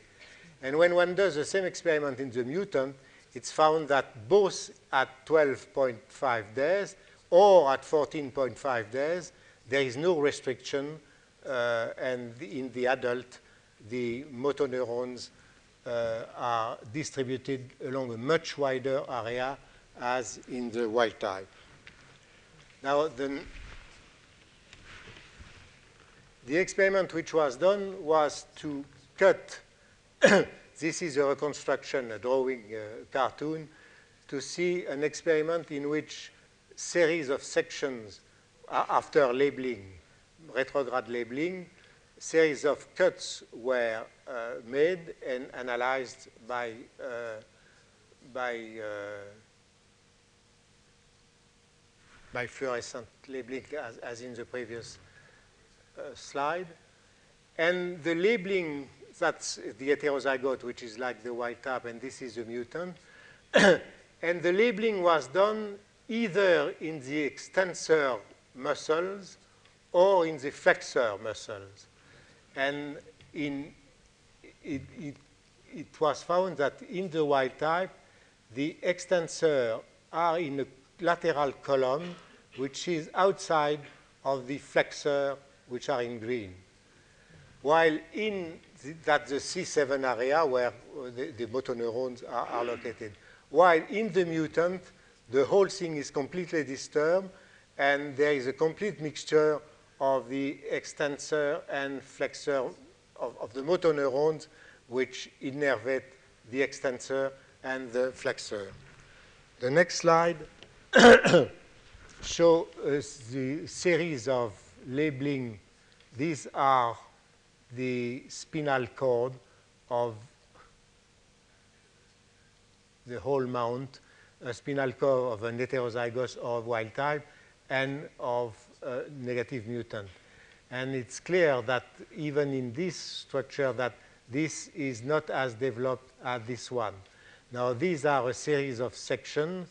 And when one does the same experiment in the mutant, it's found that both at 12.5 days or at 14.5 days, there is no restriction, uh, and in the adult, the motor neurons uh, are distributed along a much wider area as in the wild type. Now, the, the experiment which was done was to cut, (coughs) this is a reconstruction, a drawing, a cartoon, to see an experiment in which series of sections after labeling, retrograde labeling, series of cuts were uh, made and analyzed by, uh, by, uh, by fluorescent labeling as, as in the previous Uh, slide. And the labeling, that's the heterozygote, which is like the wild type, and this is the mutant. (coughs) and the labeling was done either in the extensor muscles or in the flexor muscles. And in, it, it, it was found that in the wild type, the extensor are in a lateral column, which is outside of the flexor, which are in green. While in the, that's the C7 area where uh, the, the motor neurons are, are, located. While in the mutant, the whole thing is completely disturbed, and there is a complete mixture of the extensor and flexor of, of the motor neurons which innervate the extensor and the flexor. The next slide (coughs) shows uh, the series of labeling. These are the spinal cord of the whole mount, a spinal cord of an heterozygous or wild type, and of negative mutant. And it's clear that even in this structure that this is not as developed as this one. Now, these are a series of sections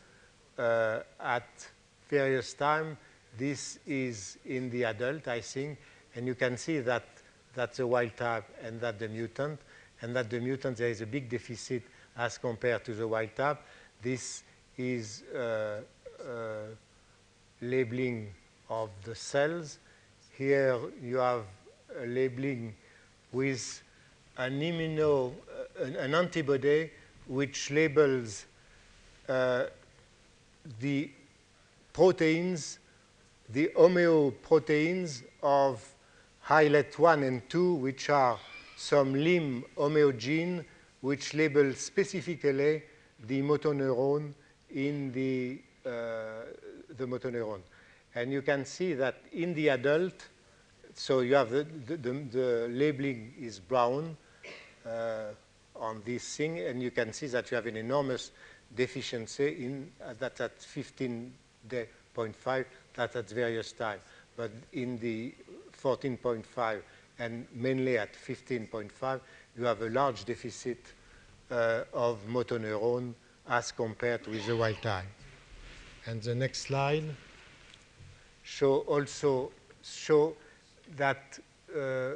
uh, at various time. This is in the adult, I think, and you can see that that's a wild type and that the mutant, and that the mutant, there is a big deficit as compared to the wild type. This is uh, uh labeling of the cells. Here you have a labeling with an immuno, uh, an, an, antibody which labels uh, the proteins, the homeoproteins of islet 1 and 2, which are some LIM homeogene, which label specifically the motor neuron in the, uh, the motor neuron. And you can see that in the adult, so you have the, the, the, the labeling is brown uh, on this thing, and you can see that you have an enormous deficiency in uh, that's at 15.5, that at various times. But in the 14.5 and mainly at 15.5, you have a large deficit uh, of motor neuron as compared with the wild type. And the next slide show also show that uh,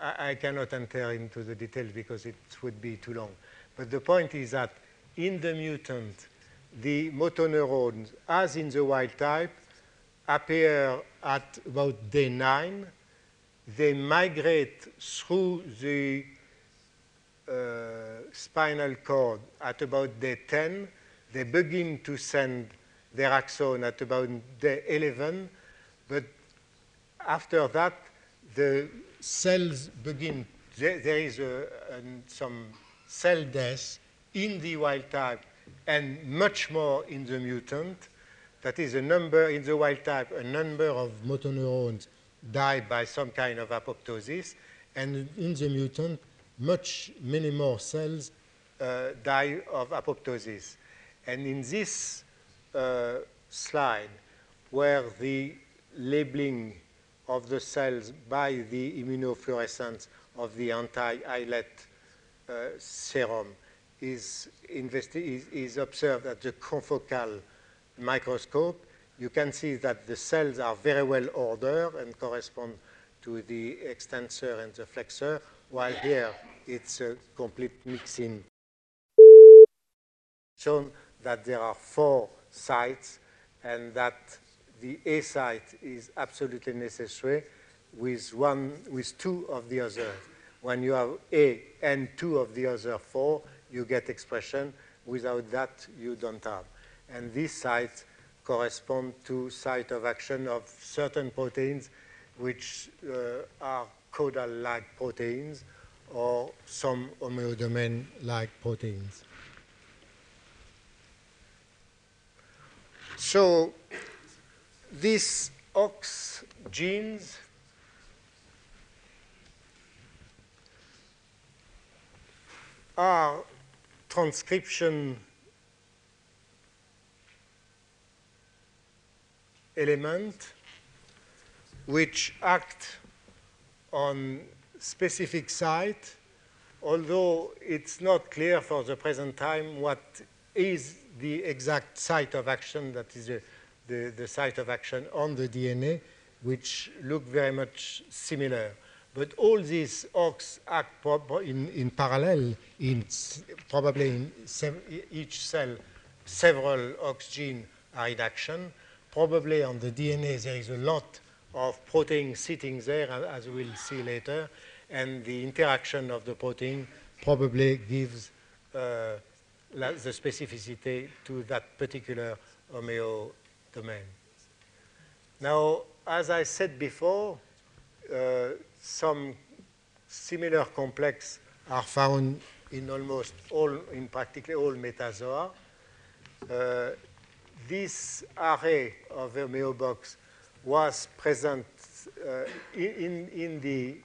I, I, cannot enter into the details because it would be too long. But the point is that in the mutant, the motor neurons, as in the wild type, appear at about day nine. They migrate through the uh, spinal cord at about day 10. They begin to send their axon at about day 11, but after that, the cells begin, there, there is a, some cell death in the wild type and much more in the mutant. That is a number in the wild type, a number of motor neurons die by some kind of apoptosis, and in the mutant, much many more cells uh, die of apoptosis. And in this uh, slide where the labeling of the cells by the immunofluorescence of the anti-islet uh, serum is, is, is, observed at the confocal microscope, you can see that the cells are very well ordered and correspond to the extensor and the flexor, while here it's a complete mixing shown that there are four sites and that the A site is absolutely necessary with one, with two of the others. When you have A and two of the other four, you get expression. Without that, you don't have. And these sites correspond to site of action of certain proteins which uh, are caudal-like proteins or some homeodomain-like proteins. So these OX genes are transcription element which act on specific site, although it's not clear for the present time what is the exact site of action that is the, the, the site of action on the DNA, which look very much similar. But all these OX act in, in parallel, in probably in each cell, several OX genes are in action. Probably on the DNA there is a lot of protein sitting there, as we'll see later, and the interaction of the protein probably gives uh, the specificity to that particular homeo domain. Now, as I said before, uh, some similar complex are found in almost all, in practically all metazoa. Uh, this array of homeobox was present uh, in, in the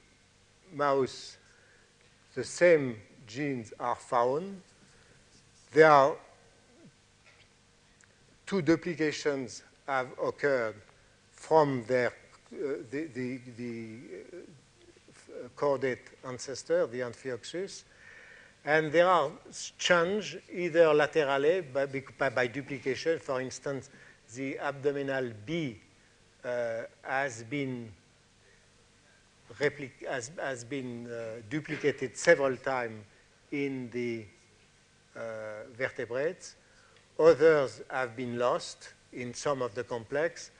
mouse. The same genes are found. There are two duplications have occurred from their uh, the, the, the uh, chordate ancestor, the Amphioxus, and there are change either laterally by, by, by, duplication. For instance, the abdominal B uh, has been has, has been uh, duplicated several times in the uh, vertebrates. Others have been lost in some of the complex,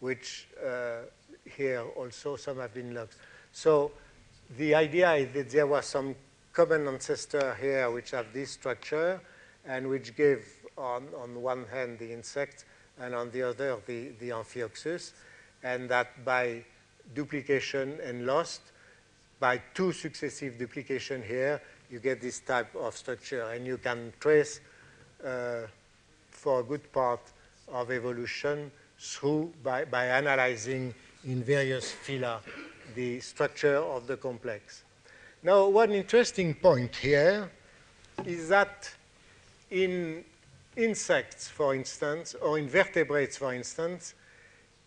which uh, here also some have been lost. So the idea is that there was some common ancestor here which have this structure and which gave on, on one hand the insect and on the other the, the amphioxus, and that by duplication and lost, by two successive duplication here, you get this type of structure, and you can trace uh, for a good part of evolution through by, by analyzing in various phyla the structure of the complex. Now, one interesting point here is that in insects, for instance, or in vertebrates, for instance,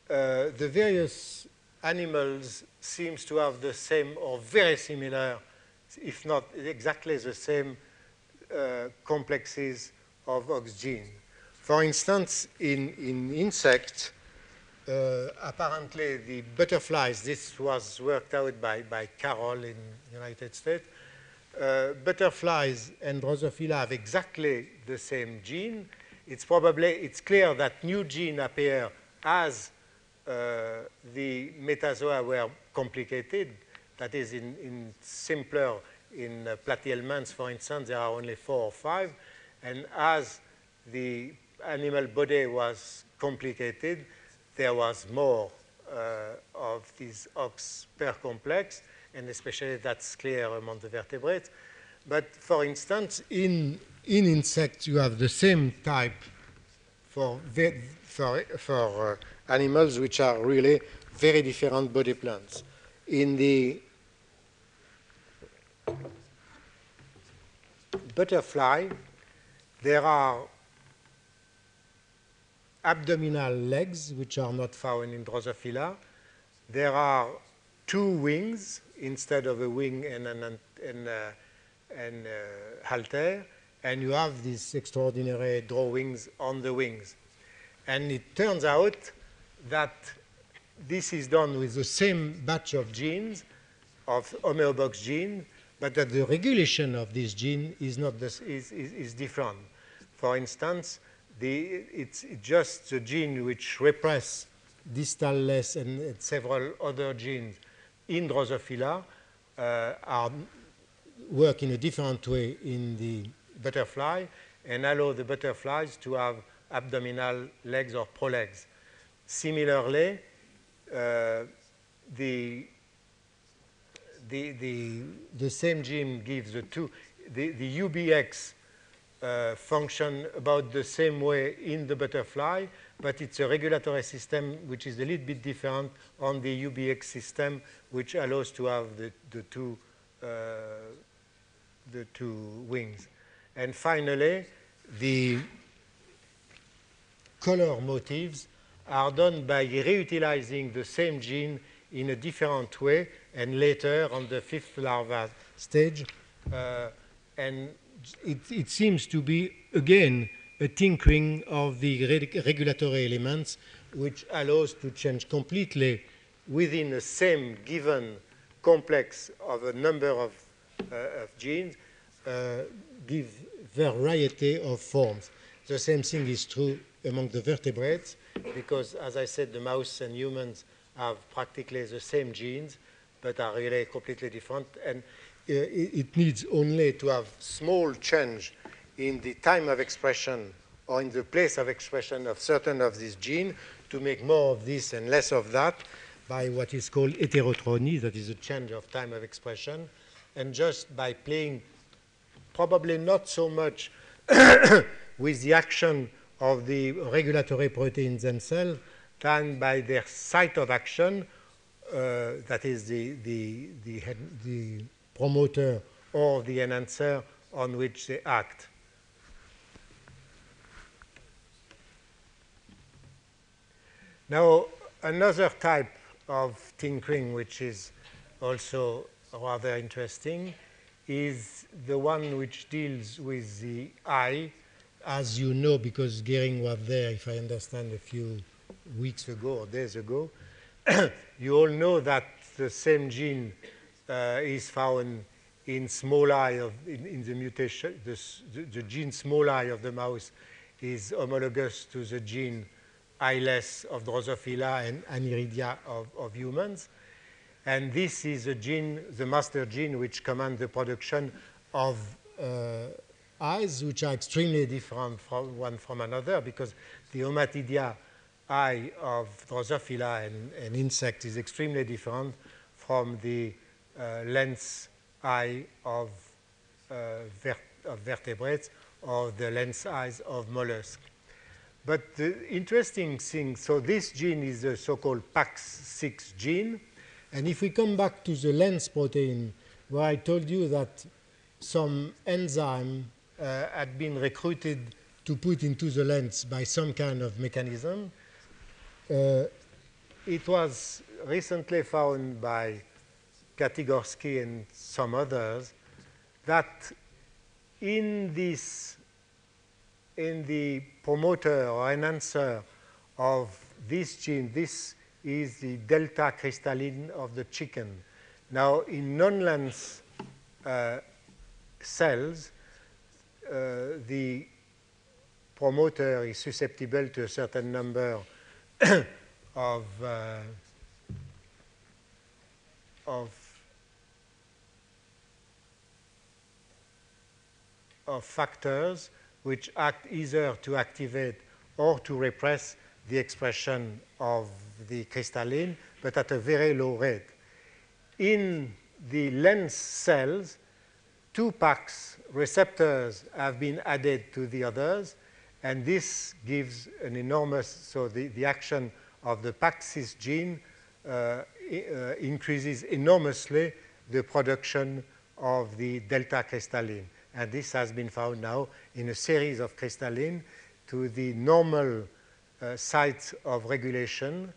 uh, the various animals seems to have the same or very similar, if not exactly the same, uh, complexes of OX gene. For instance, in, in insects, uh, apparently the butterflies, this was worked out by, by Carroll in United States, uh, butterflies and Drosophila have exactly the same gene. It's probably, it's clear that new gene appear as uh, the metazoa were complicated, that is in, in simpler, in uh, platyhelminths, for instance, there are only four or five, and as the animal body was complicated, there was more uh, of these OX pair complex, and especially that's clear among the vertebrates. But for instance, in, in insects, you have the same type for, for, for uh, animals which are really very different body plans. In the butterfly, there are abdominal legs, which are not found in Drosophila. There are two wings instead of a wing and an and, uh, and, uh, halter, and you have these extraordinary drawings on the wings. And it turns out that this is done with the same batch of genes, of homeobox gene, but that the regulation of this gene is, not this, is, is, is different. for instance, the, it's just the gene which repress distal less and, and several other genes in Drosophila uh, are work in a different way in the butterfly and allow the butterflies to have abdominal legs or prolegs. Similarly, uh, the, the, the, the same gene gives the two, the, the UBX uh, function about the same way in the butterfly, but it's a regulatory system which is a little bit different on the UBX system, which allows to have the, the two uh, the two wings. And finally, the color motifs are done by reutilizing the same gene in a different way and later on the fifth larva stage. Uh, and it, it, seems to be, again, a tinkering of the reg regulatory elements which allows to change completely within the same given complex of a number of, uh, of genes, uh, give variety of forms. The same thing is true among the vertebrates because, as I said, the mouse and humans have practically the same genes but are really completely different. And it, it needs only to have small change in the time of expression or in the place of expression of certain of these genes to make more of this and less of that by what is called heterotropy, that is a change of time of expression. And just by playing probably not so much (coughs) with the action of the regulatory proteins themselves than by their site of action, uh, that is the, the, the, the promoter or the enhancer on which they act. Now, another type of tinkering which is also rather interesting is the one which deals with the eye. As you know, because Gehring was there, if I understand, a few weeks ago or days ago, (coughs) you all know that the same gene is found in small eye of, in, in the mutation, the, the, the, gene small eye of the mouse is homologous to the gene eyeless of Drosophila and Aniridia of, of humans. And this is a gene, the master gene, which commands the production of uh, eyes, which are extremely different from one from another, because the Ommatidia eye of Drosophila and, and insect is extremely different from the uh, lens eye of, uh, of vertebrates or the lens eyes of mollusks. But the interesting thing, so this gene is the so-called PAX6 gene, and if we come back to the lens protein, where I told you that some enzyme uh, had been recruited to put into the lens by some kind of mechanism, uh, it was recently found by Piatigorsky and some others that in this, in the promoter or enhancer of this gene, this is the delta crystallin of the chicken. Now, in non-lens uh, cells, uh, the promoter is susceptible to a certain number (coughs) of, uh, of, of factors which act either to activate or to repress the expression of the crystallin, but at a very low rate. In the lens cells, two PAX receptors have been added to the others, and this gives an enormous, so the, the action of the PAX6 gene uh, uh, increases enormously the production of the delta crystallin. And this has been found now in a series of crystallin to the normal uh, sites of regulation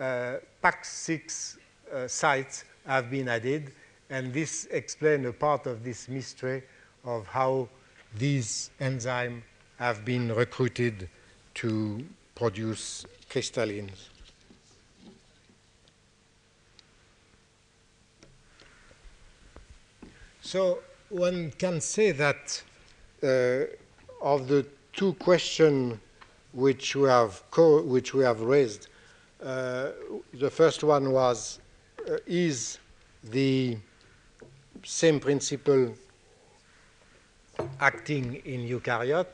uh, PAX6 uh, sites have been added, and this explains a part of this mystery of how these enzymes have been recruited to produce crystallins. So one can say that uh, of the two questions which we have, which we have raised. Uh, the first one was uh, Is the same principle acting in eukaryote?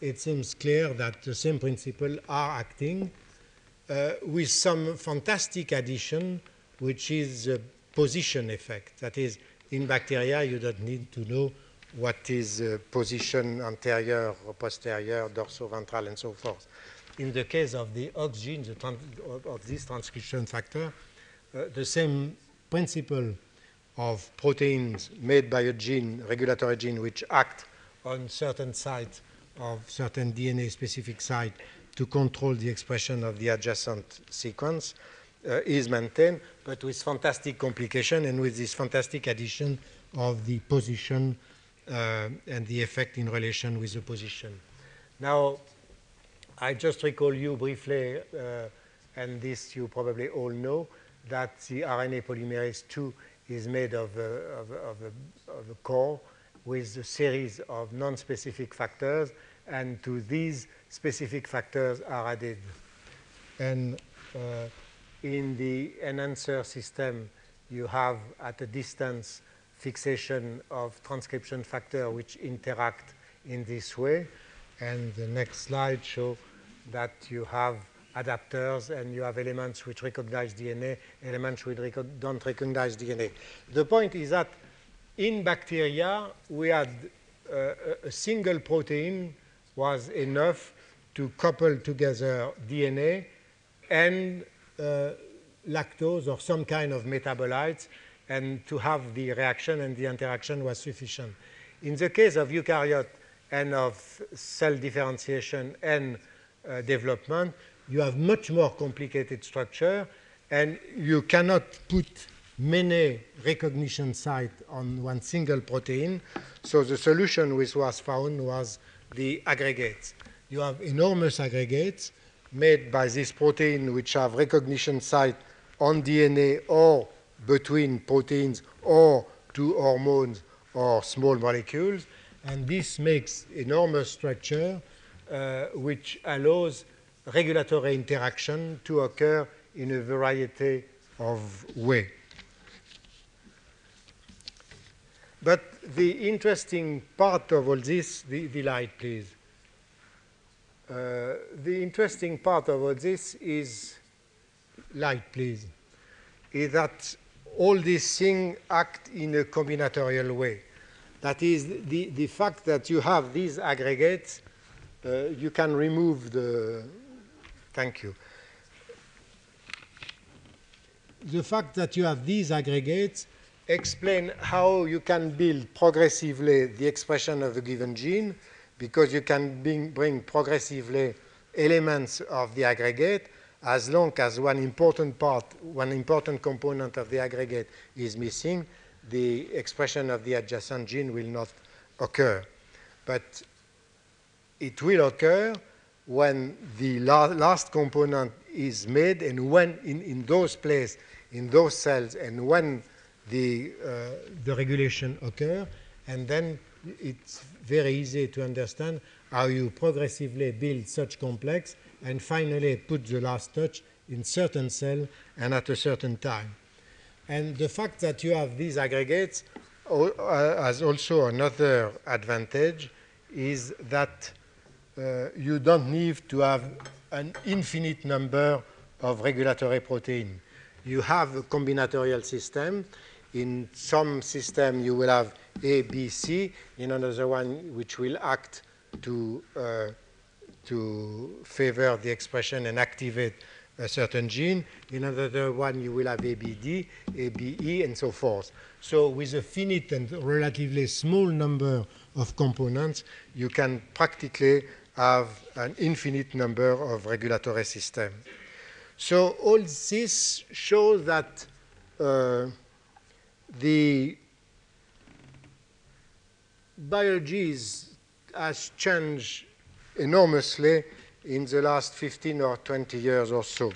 It seems clear that the same principle are acting uh, with some fantastic addition, which is the position effect. That is, in bacteria, you don't need to know what is uh, position anterior or posterior, dorsoventral, and so forth. In the case of the OX gene, the of, of this transcription factor, uh, the same principle of proteins made by a gene, regulatory gene, which act on certain sites of certain DNA specific site to control the expression of the adjacent sequence uh, is maintained, but with fantastic complication and with this fantastic addition of the position uh, and the effect in relation with the position. Now, I just recall you briefly, uh, and this you probably all know, that the RNA polymerase II is made of a, of a, of a, of a core with a series of non-specific factors, and to these specific factors are added. And uh, in the enhancer system, you have at a distance fixation of transcription factor which interact in this way. And the next slide shows that you have adapters and you have elements which recognize DNA, elements which reco don't recognize DNA. The point is that in bacteria, we had uh, a single protein was enough to couple together DNA and lactose or some kind of metabolites and to have the reaction and the interaction was sufficient. In the case of eukaryote and of cell differentiation and uh, development, you have much more complicated structure and you cannot put many recognition sites on one single protein. So the solution which was found was the aggregates. You have enormous aggregates made by this protein which have recognition site on DNA or between proteins or two hormones or small molecules. And this makes enormous structure uh, which allows regulatory interaction to occur in a variety of ways. But the interesting part of all this, the, the light please. Uh, the interesting part about this is, light please, is that all these things act in a combinatorial way. That is, the, the fact that you have these aggregates, uh, you can remove the, thank you. The fact that you have these aggregates explain how you can build progressively the expression of a given gene because you can bring, bring, progressively elements of the aggregate as long as one important part, one important component of the aggregate is missing, the expression of the adjacent gene will not occur. But it will occur when the la last component is made and when in, in those places, in those cells, and when the, uh, the regulation occur, and then it's very easy to understand how you progressively build such complex and finally put the last touch in certain cell and at a certain time. And the fact that you have these aggregates uh, has also another advantage is that uh, you don't need to have an infinite number of regulatory protein. You have a combinatorial system in some system, you will have A, B, C. In another one, which will act to, uh, to favor the expression and activate a certain gene. In another one, you will have ABD, ABE, and so forth. So with a finite and relatively small number of components, you can practically have an infinite number of regulatory systems. So all this shows that uh, the biology has changed enormously in the last 15 or 20 years or so.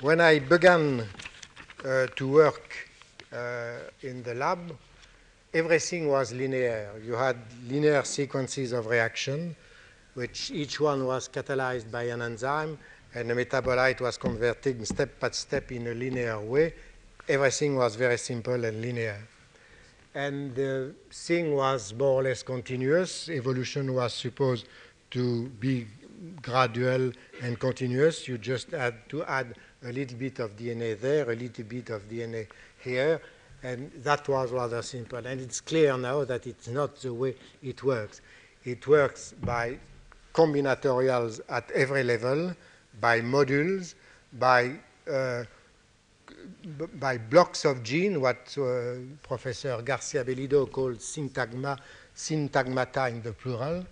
When I began uh, to work uh, in the lab, everything was linear. You had linear sequences of reaction, which each one was catalyzed by an enzyme, and the metabolite was converted step by step in a linear way. Everything was very simple and linear. And the thing was more or less continuous. Evolution was supposed to be gradual and continuous. You just had to add a little bit of DNA there, a little bit of DNA here, and that was rather simple. And it's clear now that it's not the way it works. It works by combinatorials at every level, by modules, by uh, by blocks of gene, what uh, Professor Garcia Bellido called syntagma, syntagmata in the plural.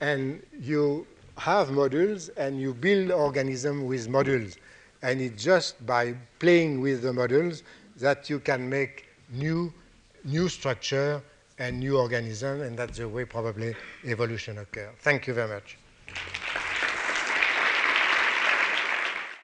And you have modules and you build organism with modules. And it's just by playing with the modules that you can make new, new structure and new organism, and that's the way probably evolution occurs. Thank you very much.